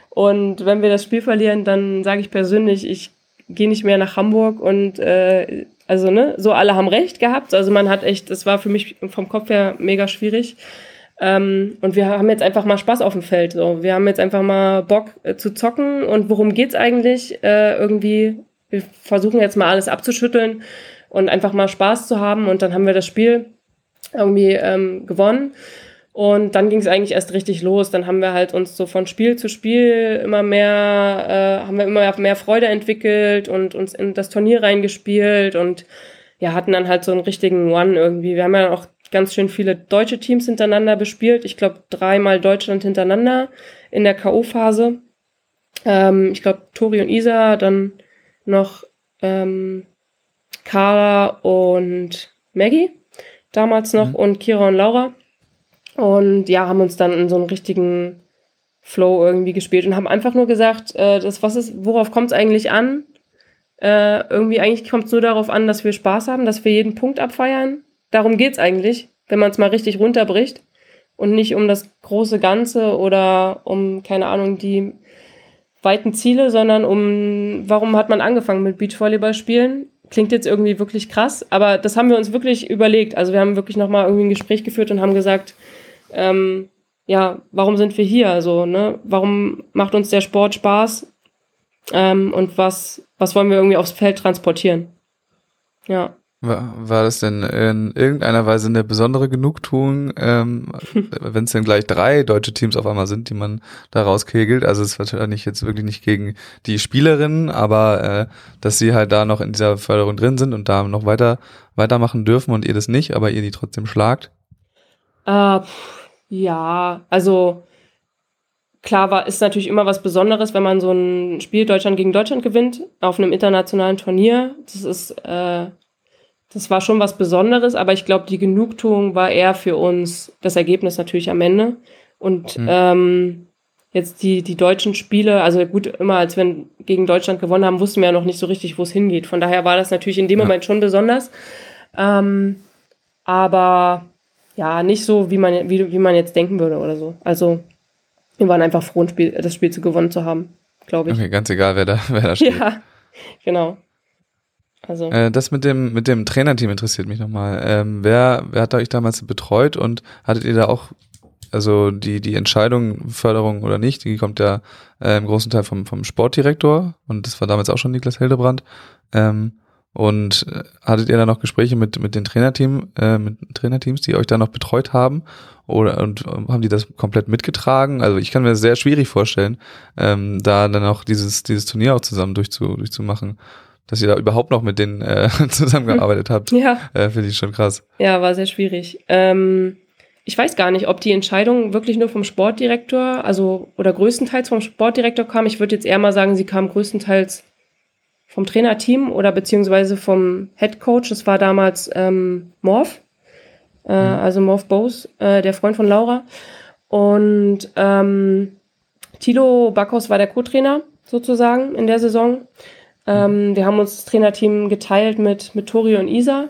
und wenn wir das Spiel verlieren, dann sage ich persönlich, ich gehe nicht mehr nach Hamburg und äh, also, ne, so alle haben recht gehabt. Also man hat echt, das war für mich vom Kopf her mega schwierig. Ähm, und wir haben jetzt einfach mal Spaß auf dem Feld. So. Wir haben jetzt einfach mal Bock äh, zu zocken. Und worum geht's eigentlich? Äh, irgendwie, wir versuchen jetzt mal alles abzuschütteln und einfach mal Spaß zu haben. Und dann haben wir das Spiel irgendwie ähm, gewonnen. Und dann ging es eigentlich erst richtig los. Dann haben wir halt uns so von Spiel zu Spiel immer mehr, äh, haben wir immer mehr Freude entwickelt und uns in das Turnier reingespielt und ja, hatten dann halt so einen richtigen One irgendwie. Wir haben ja auch ganz schön viele deutsche Teams hintereinander bespielt. Ich glaube, dreimal Deutschland hintereinander in der K.O.-Phase. Ähm, ich glaube, Tori und Isa, dann noch ähm, Carla und Maggie damals noch mhm. und Kira und Laura. Und ja, haben uns dann in so einen richtigen Flow irgendwie gespielt und haben einfach nur gesagt, äh, das, was ist, worauf kommt es eigentlich an? Äh, irgendwie eigentlich kommt es nur darauf an, dass wir Spaß haben, dass wir jeden Punkt abfeiern. Darum geht's eigentlich, wenn man es mal richtig runterbricht. Und nicht um das große Ganze oder um, keine Ahnung, die weiten Ziele, sondern um, warum hat man angefangen mit Beachvolleyball spielen? Klingt jetzt irgendwie wirklich krass, aber das haben wir uns wirklich überlegt. Also wir haben wirklich nochmal irgendwie ein Gespräch geführt und haben gesagt, ähm, ja, warum sind wir hier? Also, ne, warum macht uns der Sport Spaß? Ähm, und was, was wollen wir irgendwie aufs Feld transportieren? Ja. War, war das denn in irgendeiner Weise eine besondere Genugtuung, ähm, wenn es denn gleich drei deutsche Teams auf einmal sind, die man da rauskegelt? Also es ist wahrscheinlich jetzt wirklich nicht gegen die Spielerinnen, aber äh, dass sie halt da noch in dieser Förderung drin sind und da noch weiter weitermachen dürfen und ihr das nicht, aber ihr die trotzdem schlagt? Äh, ja, also klar war, ist natürlich immer was Besonderes, wenn man so ein Spiel Deutschland gegen Deutschland gewinnt auf einem internationalen Turnier. Das ist, äh, das war schon was Besonderes, aber ich glaube, die Genugtuung war eher für uns das Ergebnis natürlich am Ende. Und mhm. ähm, jetzt die, die deutschen Spiele, also gut, immer als wir gegen Deutschland gewonnen haben, wussten wir ja noch nicht so richtig, wo es hingeht. Von daher war das natürlich in dem ja. Moment schon besonders. Ähm, aber ja, nicht so, wie man, wie, wie man jetzt denken würde oder so. Also, wir waren einfach froh, Spiel, das Spiel zu gewonnen zu haben, glaube ich. Okay, ganz egal, wer da, wer da steht. Ja, genau. Also. Äh, das mit dem, mit dem Trainerteam interessiert mich nochmal. Ähm, wer, wer hat euch damals betreut und hattet ihr da auch, also die, die Entscheidung, Förderung oder nicht, die kommt ja äh, im großen Teil vom, vom Sportdirektor und das war damals auch schon Niklas Hildebrand. Ähm, und äh, hattet ihr da noch Gespräche mit, mit den Trainerteam, äh, mit Trainerteams, die euch da noch betreut haben? Oder und ähm, haben die das komplett mitgetragen? Also ich kann mir das sehr schwierig vorstellen, ähm, da dann auch dieses, dieses Turnier auch zusammen durchzu, durchzumachen. dass ihr da überhaupt noch mit denen äh, zusammengearbeitet habt. Ja. Äh, Finde ich schon krass. Ja, war sehr schwierig. Ähm, ich weiß gar nicht, ob die Entscheidung wirklich nur vom Sportdirektor, also oder größtenteils vom Sportdirektor kam. Ich würde jetzt eher mal sagen, sie kam größtenteils vom Trainerteam oder beziehungsweise vom Head Coach. Das war damals ähm, Morph, äh, mhm. also Morph Bose, äh, der Freund von Laura. Und ähm, Tilo Backhaus war der Co-Trainer sozusagen in der Saison. Ähm, wir haben uns das Trainerteam geteilt mit, mit Tori und Isa.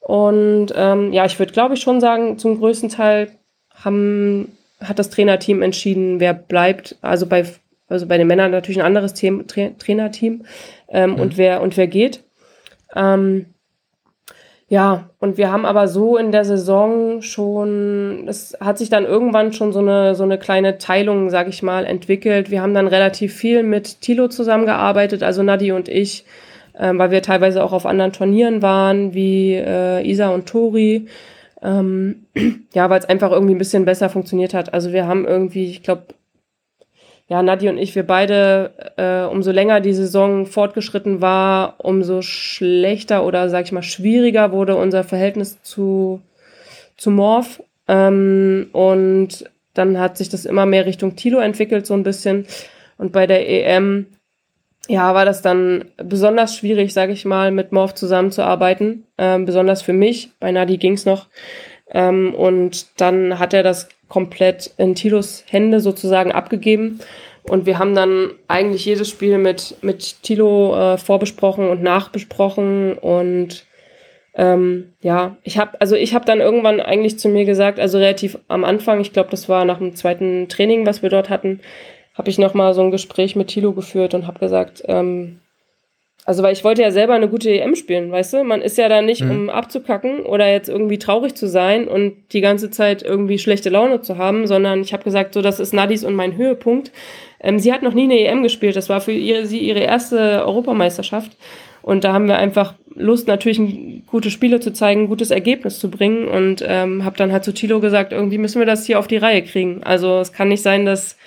Und ähm, ja, ich würde glaube ich schon sagen, zum größten Teil haben, hat das Trainerteam entschieden, wer bleibt. Also bei, also bei den Männern natürlich ein anderes Team, Tra Trainerteam ähm, mhm. und wer und wer geht. Ähm, ja, und wir haben aber so in der Saison schon, es hat sich dann irgendwann schon so eine, so eine kleine Teilung, sag ich mal, entwickelt. Wir haben dann relativ viel mit Tilo zusammengearbeitet, also Nadi und ich, ähm, weil wir teilweise auch auf anderen Turnieren waren, wie äh, Isa und Tori. Ähm, ja, weil es einfach irgendwie ein bisschen besser funktioniert hat. Also wir haben irgendwie, ich glaube, ja, Nadi und ich, wir beide, äh, umso länger die Saison fortgeschritten war, umso schlechter oder, sag ich mal, schwieriger wurde unser Verhältnis zu, zu Morph. Ähm, und dann hat sich das immer mehr Richtung Tilo entwickelt, so ein bisschen. Und bei der EM, ja, war das dann besonders schwierig, sag ich mal, mit Morph zusammenzuarbeiten. Ähm, besonders für mich. Bei Nadi ging's noch. Ähm, und dann hat er das komplett in Tilos Hände sozusagen abgegeben. Und wir haben dann eigentlich jedes Spiel mit, mit Tilo äh, vorbesprochen und nachbesprochen. Und ähm, ja, ich habe also ich habe dann irgendwann eigentlich zu mir gesagt, also relativ am Anfang, ich glaube, das war nach dem zweiten Training, was wir dort hatten, habe ich noch mal so ein Gespräch mit Tilo geführt und habe gesagt, ähm, also, weil ich wollte ja selber eine gute EM spielen, weißt du? Man ist ja da nicht, mhm. um abzukacken oder jetzt irgendwie traurig zu sein und die ganze Zeit irgendwie schlechte Laune zu haben, sondern ich habe gesagt, so, das ist Nadis und mein Höhepunkt. Ähm, sie hat noch nie eine EM gespielt. Das war für ihr, sie ihre erste Europameisterschaft. Und da haben wir einfach Lust, natürlich gute Spiele zu zeigen, ein gutes Ergebnis zu bringen. Und ähm, habe dann halt zu Tilo gesagt, irgendwie müssen wir das hier auf die Reihe kriegen. Also es kann nicht sein, dass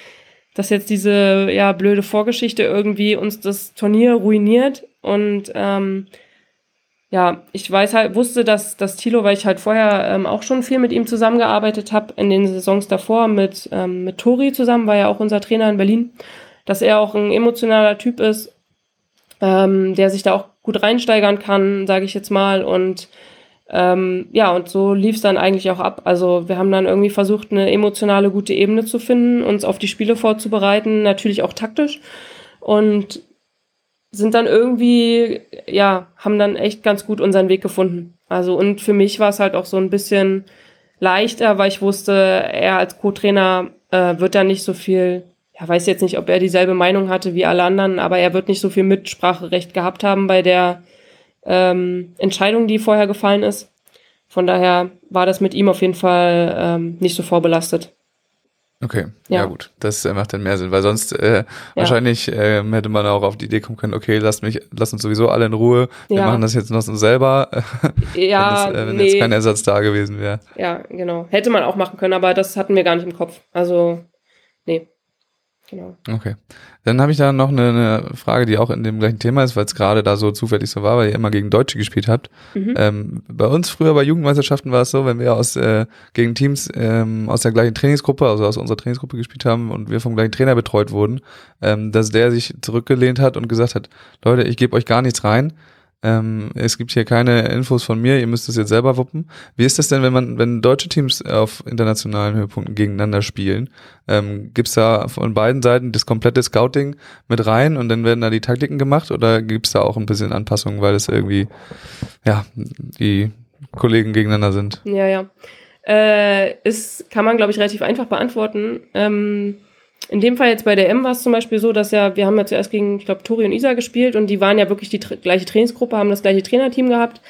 dass jetzt diese ja blöde Vorgeschichte irgendwie uns das Turnier ruiniert und ähm, ja, ich weiß halt, wusste, dass, dass Thilo, weil ich halt vorher ähm, auch schon viel mit ihm zusammengearbeitet habe, in den Saisons davor mit, ähm, mit Tori zusammen, war ja auch unser Trainer in Berlin, dass er auch ein emotionaler Typ ist, ähm, der sich da auch gut reinsteigern kann, sage ich jetzt mal. Und ähm, ja, und so lief es dann eigentlich auch ab. Also wir haben dann irgendwie versucht, eine emotionale, gute Ebene zu finden, uns auf die Spiele vorzubereiten, natürlich auch taktisch. Und sind dann irgendwie, ja, haben dann echt ganz gut unseren Weg gefunden. Also und für mich war es halt auch so ein bisschen leichter, weil ich wusste, er als Co-Trainer äh, wird da nicht so viel, ja, weiß jetzt nicht, ob er dieselbe Meinung hatte wie alle anderen, aber er wird nicht so viel Mitspracherecht gehabt haben bei der ähm, Entscheidung, die vorher gefallen ist. Von daher war das mit ihm auf jeden Fall ähm, nicht so vorbelastet. Okay, ja. ja, gut, das äh, macht dann mehr Sinn, weil sonst äh, ja. wahrscheinlich äh, hätte man auch auf die Idee kommen können, okay, lass mich, lass uns sowieso alle in Ruhe, wir ja. machen das jetzt noch selber, ja, wenn, das, äh, wenn nee. jetzt kein Ersatz da gewesen wäre. Ja, genau, hätte man auch machen können, aber das hatten wir gar nicht im Kopf, also. Genau. Okay. Dann habe ich da noch eine, eine, Frage, die auch in dem gleichen Thema ist, weil es gerade da so zufällig so war, weil ihr immer gegen Deutsche gespielt habt. Mhm. Ähm, bei uns früher bei Jugendmeisterschaften war es so, wenn wir aus äh, gegen Teams ähm, aus der gleichen Trainingsgruppe, also aus unserer Trainingsgruppe gespielt haben und wir vom gleichen Trainer betreut wurden, ähm, dass der sich zurückgelehnt hat und gesagt hat, Leute, ich gebe euch gar nichts rein ähm, es gibt hier keine Infos von mir, ihr müsst es jetzt selber wuppen. Wie ist das denn, wenn man, wenn deutsche Teams auf internationalen Höhepunkten gegeneinander spielen? Ähm, Gibt es da von beiden Seiten das komplette Scouting mit rein und dann werden da die Taktiken gemacht oder gibt es da auch ein bisschen Anpassungen, weil es irgendwie, ja, die Kollegen gegeneinander sind? Ja, ja. Äh, ist, kann man, glaube ich, relativ einfach beantworten. Ähm in dem Fall jetzt bei der M war es zum Beispiel so, dass ja, wir haben ja zuerst gegen, ich glaube, Tori und Isa gespielt und die waren ja wirklich die gleiche Trainingsgruppe, haben das gleiche Trainerteam gehabt.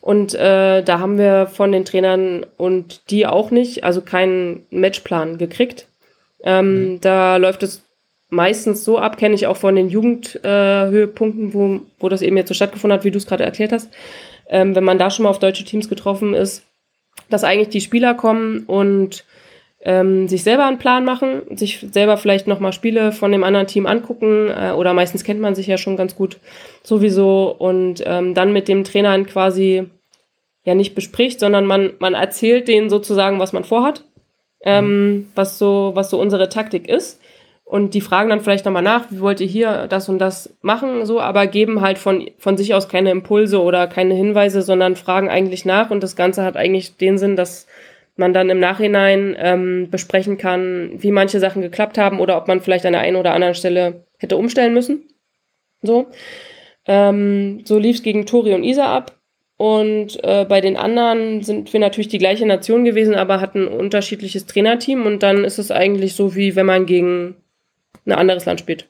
Und äh, da haben wir von den Trainern und die auch nicht, also keinen Matchplan gekriegt. Ähm, mhm. Da läuft es meistens so ab, kenne ich auch von den Jugendhöhepunkten, äh, wo, wo das eben jetzt so stattgefunden hat, wie du es gerade erklärt hast. Ähm, wenn man da schon mal auf deutsche Teams getroffen ist, dass eigentlich die Spieler kommen und ähm, sich selber einen Plan machen, sich selber vielleicht nochmal Spiele von dem anderen Team angucken äh, oder meistens kennt man sich ja schon ganz gut sowieso und ähm, dann mit dem Trainer quasi ja nicht bespricht, sondern man, man erzählt denen sozusagen, was man vorhat, ähm, was so, was so unsere Taktik ist. Und die fragen dann vielleicht nochmal nach, wie wollt ihr hier das und das machen, so, aber geben halt von, von sich aus keine Impulse oder keine Hinweise, sondern fragen eigentlich nach. Und das Ganze hat eigentlich den Sinn, dass man dann im Nachhinein ähm, besprechen kann, wie manche Sachen geklappt haben oder ob man vielleicht an der einen oder anderen Stelle hätte umstellen müssen. So. Ähm, so lief es gegen Tori und Isa ab. Und äh, bei den anderen sind wir natürlich die gleiche Nation gewesen, aber hatten ein unterschiedliches Trainerteam. Und dann ist es eigentlich so, wie wenn man gegen ein anderes Land spielt.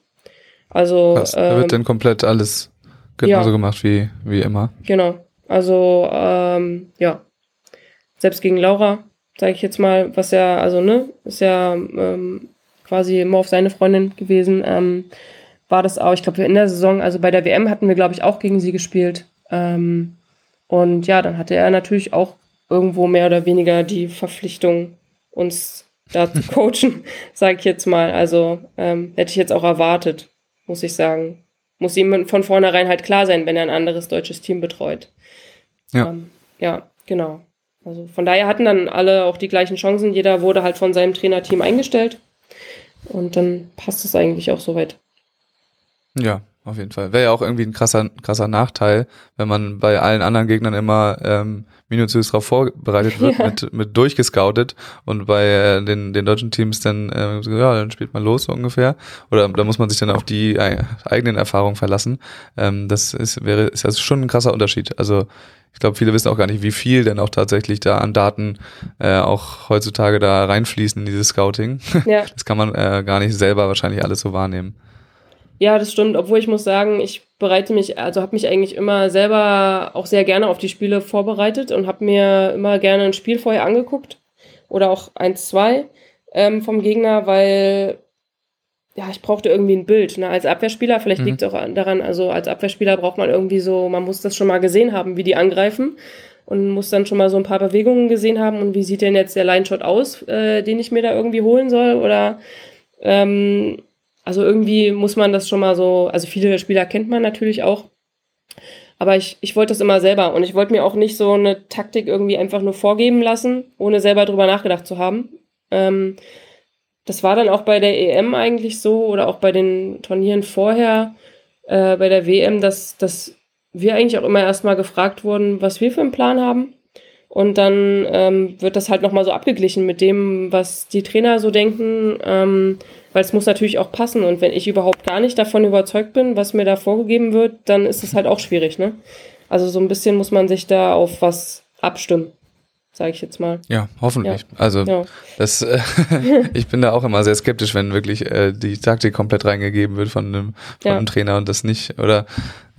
Also. Krass. Da ähm, wird dann komplett alles genauso ja. gemacht wie, wie immer. Genau. Also, ähm, ja. Selbst gegen Laura, sage ich jetzt mal, was ja, also, ne, ist ja ähm, quasi immer auf seine Freundin gewesen, ähm, war das auch, ich glaube, in der Saison, also bei der WM hatten wir, glaube ich, auch gegen sie gespielt. Ähm, und ja, dann hatte er natürlich auch irgendwo mehr oder weniger die Verpflichtung, uns da zu coachen, sage ich jetzt mal. Also ähm, hätte ich jetzt auch erwartet, muss ich sagen. Muss ihm von vornherein halt klar sein, wenn er ein anderes deutsches Team betreut. Ja. Ähm, ja, genau. Also von daher hatten dann alle auch die gleichen Chancen. Jeder wurde halt von seinem Trainerteam eingestellt. Und dann passt es eigentlich auch soweit. Ja, auf jeden Fall. Wäre ja auch irgendwie ein krasser, krasser Nachteil, wenn man bei allen anderen Gegnern immer ähm, minutiös darauf vorbereitet wird, Ja. mit, mit durchgescoutet und bei äh, den, den deutschen Teams dann, äh, ja, dann spielt man los so ungefähr. Oder da muss man sich dann auf die ei- eigenen Erfahrungen verlassen. Ähm, das ist, wäre, ist also schon ein krasser Unterschied. Also ich glaube, viele wissen auch gar nicht, wie viel denn auch tatsächlich da an Daten äh, auch heutzutage da reinfließen in dieses Scouting. Ja. Das kann man äh, gar nicht selber wahrscheinlich alles so wahrnehmen. Ja, das stimmt. Obwohl ich muss sagen, ich bereite mich, also habe mich eigentlich immer selber auch sehr gerne auf die Spiele vorbereitet und habe mir immer gerne ein Spiel vorher angeguckt oder auch eins, zwei ähm, vom Gegner, weil ja, ich brauchte irgendwie ein Bild. Ne? Als Abwehrspieler, vielleicht Mhm. liegt es auch an- daran, also als Abwehrspieler braucht man irgendwie so, man muss das schon mal gesehen haben, wie die angreifen und muss dann schon mal so ein paar Bewegungen gesehen haben und wie sieht denn jetzt der Line-Shot aus, äh, den ich mir da irgendwie holen soll oder ähm, also irgendwie muss man das schon mal so, also viele Spieler kennt man natürlich auch. Aber ich, ich wollte das immer selber und ich wollte mir auch nicht so eine Taktik irgendwie einfach nur vorgeben lassen, ohne selber drüber nachgedacht zu haben. Ähm, das war dann auch bei der EM eigentlich so oder auch bei den Turnieren vorher, äh, bei der WM, dass, dass wir eigentlich auch immer erstmal gefragt wurden, was wir für einen Plan haben. Und dann ähm, wird das halt nochmal so abgeglichen mit dem, was die Trainer so denken, ähm, weil es muss natürlich auch passen. Und wenn ich überhaupt gar nicht davon überzeugt bin, was mir da vorgegeben wird, dann ist es halt auch schwierig, ne? Also so ein bisschen muss man sich da auf was abstimmen, sage ich jetzt mal. Ja, hoffentlich. Also Ja. das, äh, ich bin da auch immer sehr skeptisch, wenn wirklich äh, die Taktik komplett reingegeben wird von einem, von Ja. einem Trainer und das nicht, oder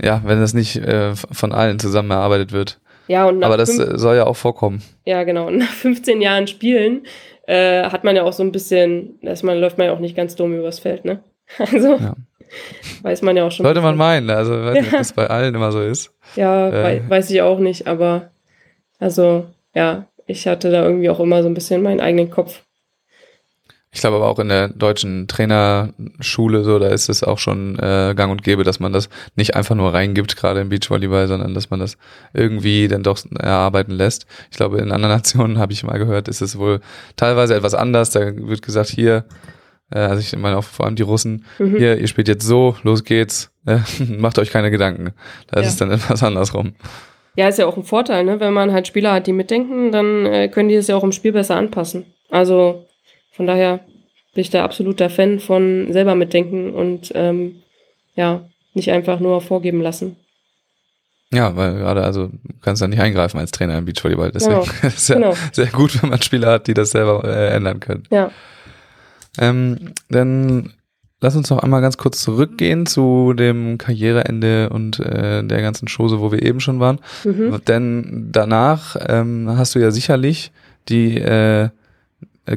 ja, wenn das nicht äh, von allen zusammen erarbeitet wird. Ja, und nach Aber das äh, soll ja auch vorkommen. Ja, genau. Und nach 15 Jahren Spielen äh, hat man ja auch so ein bisschen, dass man läuft man ja auch nicht ganz dumm übers Feld, ne? Also Ja. weiß man ja auch schon. Sollte man meinen, also ich weiß nicht, ob das bei allen immer so ist. Ja, Äh. wei weiß ich auch nicht, aber also ja, ich hatte da irgendwie auch immer so ein bisschen meinen eigenen Kopf. Ich glaube aber auch in der deutschen Trainerschule so, da ist es auch schon äh, gang und gäbe, dass man das nicht einfach nur reingibt, gerade im Beachvolleyball, sondern dass man das irgendwie dann doch erarbeiten lässt. Ich glaube, in anderen Nationen habe ich mal gehört, ist es wohl teilweise etwas anders. Da wird gesagt, hier, äh, also ich meine auch vor allem die Russen, Mhm. hier, ihr spielt jetzt so, los geht's, äh, macht euch keine Gedanken. Da ist Ja. es dann etwas andersrum. Ja, ist ja auch ein Vorteil, ne? Wenn man halt Spieler hat, die mitdenken, dann äh, können die es ja auch im Spiel besser anpassen. Also von daher bin ich da absoluter Fan von selber mitdenken und ähm, ja, nicht einfach nur vorgeben lassen. Ja, weil gerade, also du kannst da nicht eingreifen als Trainer im Beachvolleyball. Deswegen Genau. ist es ja Genau. sehr gut, wenn man Spieler hat, die das selber äh, ändern können. Ja. Ähm, dann lass uns noch einmal ganz kurz zurückgehen zu dem Karriereende und äh, der ganzen Chose, wo wir eben schon waren. Mhm. Denn danach ähm, hast du ja sicherlich die äh,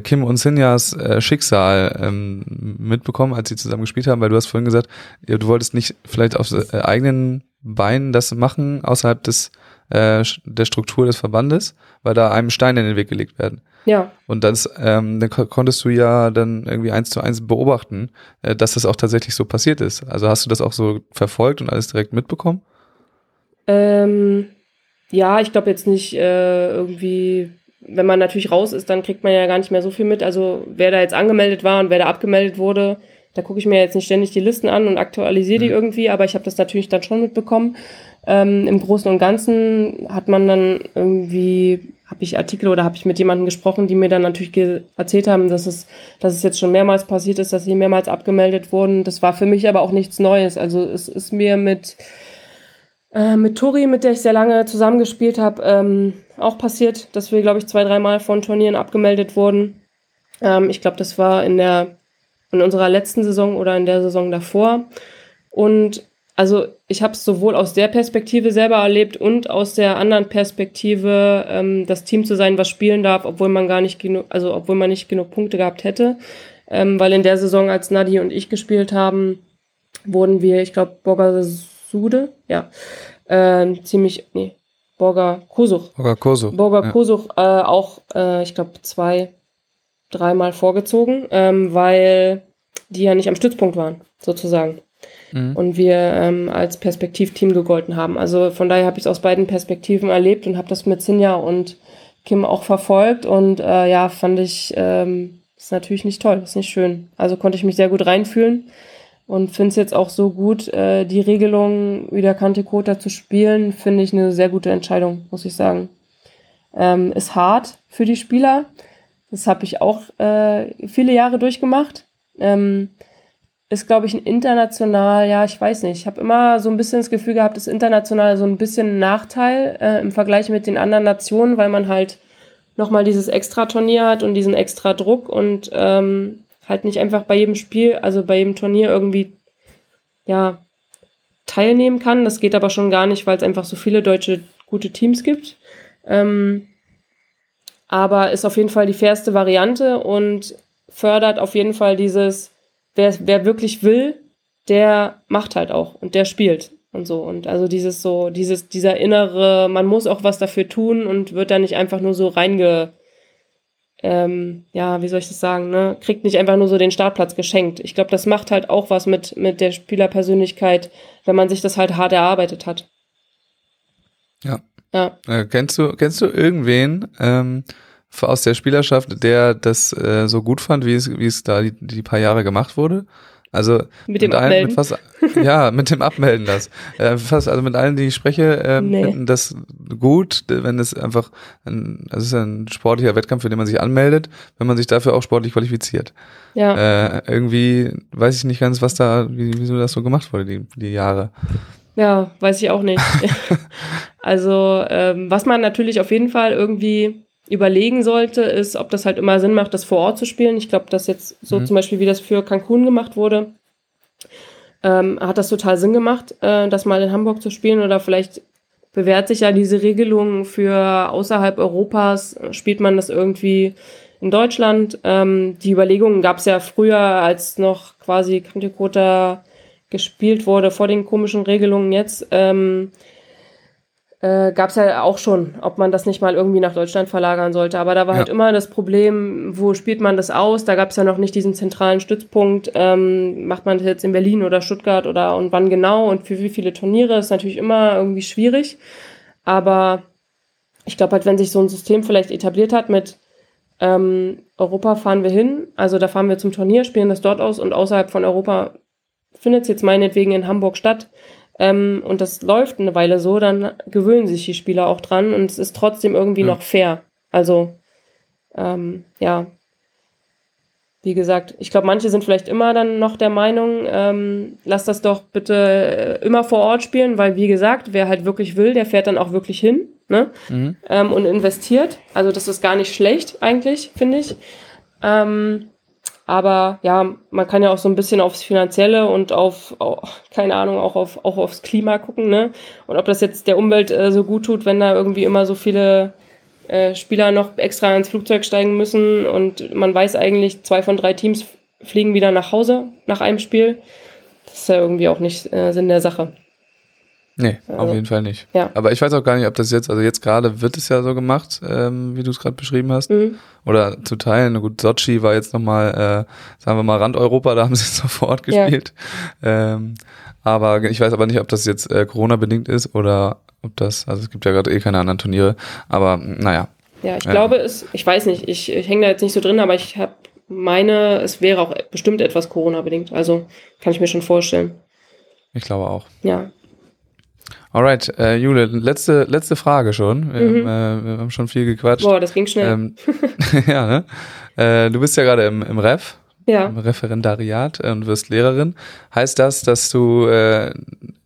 Kim und Sinjas äh, Schicksal ähm, mitbekommen, als sie zusammen gespielt haben, weil du hast vorhin gesagt, ja, du wolltest nicht vielleicht auf äh, eigenen Beinen das machen, außerhalb des äh, der Struktur des Verbandes, weil da einem Steine in den Weg gelegt werden. Ja. Und das, ähm, dann ko- konntest du ja dann irgendwie eins zu eins beobachten, äh, dass das auch tatsächlich so passiert ist. Also hast du das auch so verfolgt und alles direkt mitbekommen? Ähm, ja, ich glaube jetzt nicht äh, irgendwie, wenn man natürlich raus ist, dann kriegt man ja gar nicht mehr so viel mit. Also wer da jetzt angemeldet war und wer da abgemeldet wurde, da gucke ich mir jetzt nicht ständig die Listen an und aktualisiere die Mhm. irgendwie, aber ich habe das natürlich dann schon mitbekommen. Ähm, Im Großen und Ganzen hat man dann irgendwie, habe ich Artikel oder habe ich mit jemandem gesprochen, die mir dann natürlich erzählt haben, dass es, dass es jetzt schon mehrmals passiert ist, dass sie mehrmals abgemeldet wurden. Das war für mich aber auch nichts Neues. Also es ist mir mit äh, mit Tori, mit der ich sehr lange zusammengespielt habe, ähm, auch passiert, dass wir, glaube ich, zwei, dreimal von Turnieren abgemeldet wurden. Ähm, ich glaube, das war in der in unserer letzten Saison oder in der Saison davor. Und also ich habe es sowohl aus der Perspektive selber erlebt und aus der anderen Perspektive, ähm, das Team zu sein, was spielen darf, obwohl man gar nicht genug, also obwohl man nicht genug Punkte gehabt hätte. Ähm, weil in der Saison, als Nadi und ich gespielt haben, wurden wir, ich glaube, Borgasude, ja, ähm, ziemlich, nee, Borger Kosuch, Oder Koso. Borger ja. Kosuch äh, auch, äh, ich glaube, zwei, dreimal vorgezogen, ähm, weil die ja nicht am Stützpunkt waren, sozusagen. Mhm. Und wir ähm, als Perspektivteam gegolten haben. Also von daher habe ich es aus beiden Perspektiven erlebt und habe das mit Sinja und Kim auch verfolgt. Und äh, ja, fand ich, ähm, ist natürlich nicht toll, ist nicht schön. Also konnte ich mich sehr gut reinfühlen und finde es jetzt auch so gut, äh, die Regelung wieder Kante Kota zu spielen, finde ich eine sehr gute Entscheidung, muss ich sagen. Ähm, ist hart für die Spieler. Das habe ich auch äh, viele Jahre durchgemacht. Ähm, ist, glaube ich, ein international, ja, ich weiß nicht. Ich habe immer so ein bisschen das Gefühl gehabt, ist international so ein bisschen ein Nachteil äh, im Vergleich mit den anderen Nationen, weil man halt nochmal dieses extra Turnier hat und diesen extra Druck und ähm, halt nicht einfach bei jedem Spiel, also bei jedem Turnier irgendwie, ja, teilnehmen kann. Das geht aber schon gar nicht, weil es einfach so viele deutsche gute Teams gibt. Ähm, aber ist auf jeden Fall die fairste Variante und fördert auf jeden Fall dieses, wer, wer wirklich will, der macht halt auch und der spielt und so. Und also dieses so, dieses, dieser innere, man muss auch was dafür tun und wird da nicht einfach nur so reinge, ähm, ja, wie soll ich das sagen, ne? Kriegt nicht einfach nur so den Startplatz geschenkt. Ich glaube, das macht halt auch was mit, mit der Spielerpersönlichkeit, wenn man sich das halt hart erarbeitet hat. Ja. Ja. Äh, kennst du, kennst du irgendwen ähm, aus der Spielerschaft, der das äh, so gut fand, wie es, wie es da die, die paar Jahre gemacht wurde? Also Mit dem allen, Abmelden? mit fast, ja, mit dem Abmelden das. Äh, fast, also mit allen, die ich spreche, ähm, Nee. finden das gut, wenn es einfach, ein, also es ist ein sportlicher Wettkampf, für den man sich anmeldet, wenn man sich dafür auch sportlich qualifiziert. Ja. Äh, irgendwie weiß ich nicht ganz, was da, wie, wieso das so gemacht wurde, die, die Jahre. Ja, weiß ich auch nicht. also, ähm, was man natürlich auf jeden Fall irgendwie überlegen sollte, ist, ob das halt immer Sinn macht, das vor Ort zu spielen. Ich glaube, dass jetzt so Mhm. zum Beispiel, wie das für Cancun gemacht wurde, ähm, hat das total Sinn gemacht, äh, das mal in Hamburg zu spielen oder vielleicht bewährt sich ja diese Regelung für außerhalb Europas, spielt man das irgendwie in Deutschland. Ähm, die Überlegungen gab es ja früher, als noch quasi Kantekota gespielt wurde, vor den komischen Regelungen jetzt, ähm, äh, gab es ja auch schon, ob man das nicht mal irgendwie nach Deutschland verlagern sollte. Aber da war Ja. halt immer das Problem, wo spielt man das aus? Da gab es ja noch nicht diesen zentralen Stützpunkt. Ähm, macht man das jetzt in Berlin oder Stuttgart oder und wann genau und für wie viele Turniere? Ist natürlich immer irgendwie schwierig. Aber ich glaube halt, wenn sich so ein System vielleicht etabliert hat mit ähm, Europa fahren wir hin, also da fahren wir zum Turnier, spielen das dort aus und außerhalb von Europa findet es jetzt meinetwegen in Hamburg statt ähm, und das läuft eine Weile so, dann gewöhnen sich die Spieler auch dran und es ist trotzdem irgendwie Ja. noch fair. Also ähm, ja, wie gesagt, ich glaube, manche sind vielleicht immer dann noch der Meinung, ähm, lass das doch bitte äh, immer vor Ort spielen, weil wie gesagt, wer halt wirklich will, der fährt dann auch wirklich hin ne? Mhm. ähm, und investiert. Also das ist gar nicht schlecht eigentlich, finde ich. Ähm, aber ja, man kann ja auch so ein bisschen aufs Finanzielle und auf, au- keine Ahnung, auch, auf, auch aufs Klima gucken, ne? Und ob das jetzt der Umwelt äh, so gut tut, wenn da irgendwie immer so viele äh, Spieler noch extra ins Flugzeug steigen müssen und man weiß eigentlich, zwei von drei Teams fliegen wieder nach Hause nach einem Spiel. Das ist ja irgendwie auch nicht äh, Sinn der Sache. Nee, auf Ja. jeden Fall nicht. Ja. Aber ich weiß auch gar nicht, ob das jetzt, also jetzt gerade wird es ja so gemacht, ähm, wie du es gerade beschrieben hast. Mhm. Oder zu Teilen. Gut, Sochi war jetzt nochmal, äh, sagen wir mal, Randeuropa, da haben sie jetzt noch vor Ort Ja. gespielt. Ähm, aber ich weiß aber nicht, ob das jetzt äh, Corona-bedingt ist oder ob das, also es gibt ja gerade eh keine anderen Turniere. Aber naja, Ja, ich Ja. glaube es, ich weiß nicht, ich, ich hänge da jetzt nicht so drin, aber ich habe meine, es wäre auch bestimmt etwas Corona-bedingt. Also kann ich mir schon vorstellen. ich glaube auch. Ja. Alright, äh, Jule, letzte, letzte Frage schon. Wir, Mhm. haben, äh, wir haben schon viel gequatscht. Boah, das ging schnell. Ähm, ja, ne? Äh, du bist ja gerade im, im Ref, ja. im Referendariat äh, und wirst Lehrerin. Heißt das, dass du äh,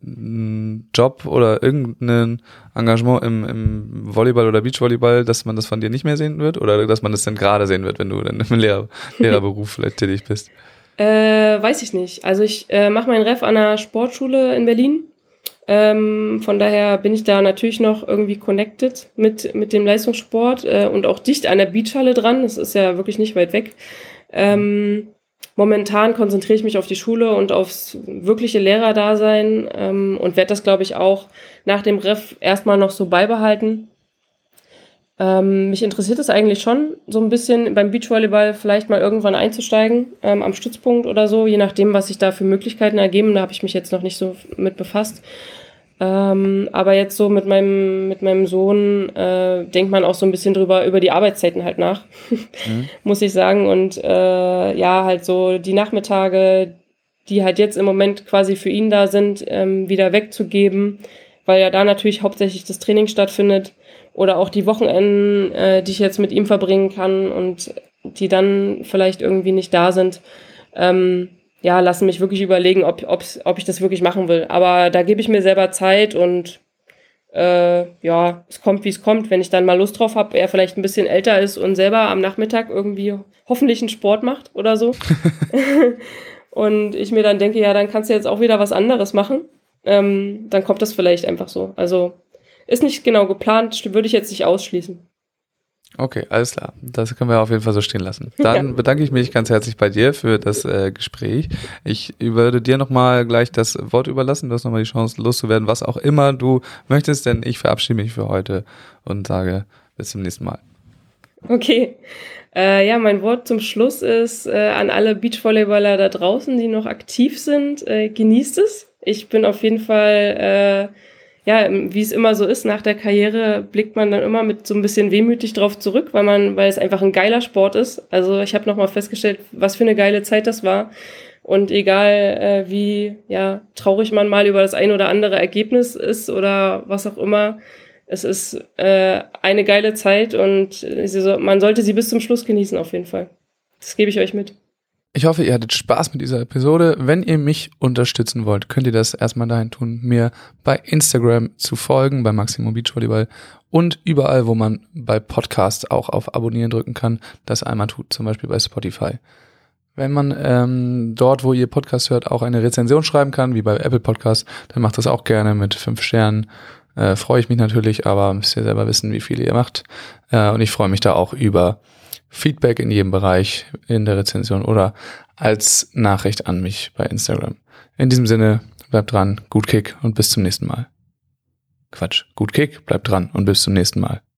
einen Job oder irgendein Engagement im, im Volleyball oder Beachvolleyball, dass man das von dir nicht mehr sehen wird? Oder dass man das dann gerade sehen wird, wenn du dann im Lehrer, Lehrerberuf vielleicht tätig bist? Äh, weiß ich nicht. Also ich äh, mache meinen Ref an einer Sportschule in Berlin. Ähm, von daher bin ich da natürlich noch irgendwie connected mit, mit dem Leistungssport äh, und auch dicht an der Beachhalle dran. Das ist ja wirklich nicht weit weg. Ähm, momentan konzentriere ich mich auf die Schule und aufs wirkliche Lehrerdasein ähm, und werde das, glaube ich, auch nach dem Ref erstmal noch so beibehalten. Ähm, mich interessiert es eigentlich schon, so ein bisschen beim Beachvolleyball vielleicht mal irgendwann einzusteigen, ähm, am Stützpunkt oder so, je nachdem, was sich da für Möglichkeiten ergeben. Da habe ich mich jetzt noch nicht so mit befasst. Ähm, aber jetzt so mit meinem, mit meinem Sohn äh, denkt man auch so ein bisschen drüber, über die Arbeitszeiten halt nach, muss ich sagen. Und äh, ja, halt so die Nachmittage, die halt jetzt im Moment quasi für ihn da sind, ähm, wieder wegzugeben, weil ja da natürlich hauptsächlich das Training stattfindet oder auch die Wochenenden, äh, die ich jetzt mit ihm verbringen kann und die dann vielleicht irgendwie nicht da sind, ähm, ja, lassen mich wirklich überlegen, ob, ob's, ob ich das wirklich machen will. Aber da gebe ich mir selber Zeit und äh, ja, es kommt, wie es kommt. Wenn ich dann mal Lust drauf habe, er vielleicht ein bisschen älter ist und selber am Nachmittag irgendwie hoffentlich einen Sport macht oder so. und ich mir dann denke, ja, dann kannst du jetzt auch wieder was anderes machen. Ähm, dann kommt das vielleicht einfach so. Also ist nicht genau geplant, würde ich jetzt nicht ausschließen. Okay, alles klar. Das können wir auf jeden Fall so stehen lassen. Dann bedanke ich mich ganz herzlich bei dir für das äh, Gespräch. Ich würde dir nochmal gleich das Wort überlassen. Du hast nochmal die Chance loszuwerden, was auch immer du möchtest, denn ich verabschiede mich für heute und sage bis zum nächsten Mal. Okay. Äh, ja, mein Wort zum Schluss ist äh, an alle Beachvolleyballer da draußen, die noch aktiv sind, äh, genießt es. Ich bin auf jeden Fall, äh, ja, wie es immer so ist, nach der Karriere blickt man dann immer mit so ein bisschen wehmütig drauf zurück, weil man, weil es einfach ein geiler Sport ist. Also ich habe nochmal festgestellt, was für eine geile Zeit das war. Und egal äh, wie ja, traurig man mal über das ein oder andere Ergebnis ist oder was auch immer, es ist äh, eine geile Zeit und man sollte sie bis zum Schluss genießen auf jeden Fall. Das gebe ich euch mit. Ich hoffe, ihr hattet Spaß mit dieser Episode. Wenn ihr mich unterstützen wollt, könnt ihr das erstmal dahin tun, mir bei Instagram zu folgen, bei Maximum Beach Volleyball und überall, wo man bei Podcasts auch auf Abonnieren drücken kann, das einmal tut, zum Beispiel bei Spotify. Wenn man ähm, dort, wo ihr Podcast hört, auch eine Rezension schreiben kann, wie bei Apple Podcasts, dann macht das auch gerne mit fünf Sternen. Äh, freue ich mich natürlich, aber müsst ihr selber wissen, wie viele ihr macht. Äh, und ich freue mich da auch über Feedback in jedem Bereich in der Rezension oder als Nachricht an mich bei Instagram. In diesem Sinne, bleibt dran, gut Kick und bis zum nächsten Mal. Quatsch, gut Kick, bleibt dran und bis zum nächsten Mal.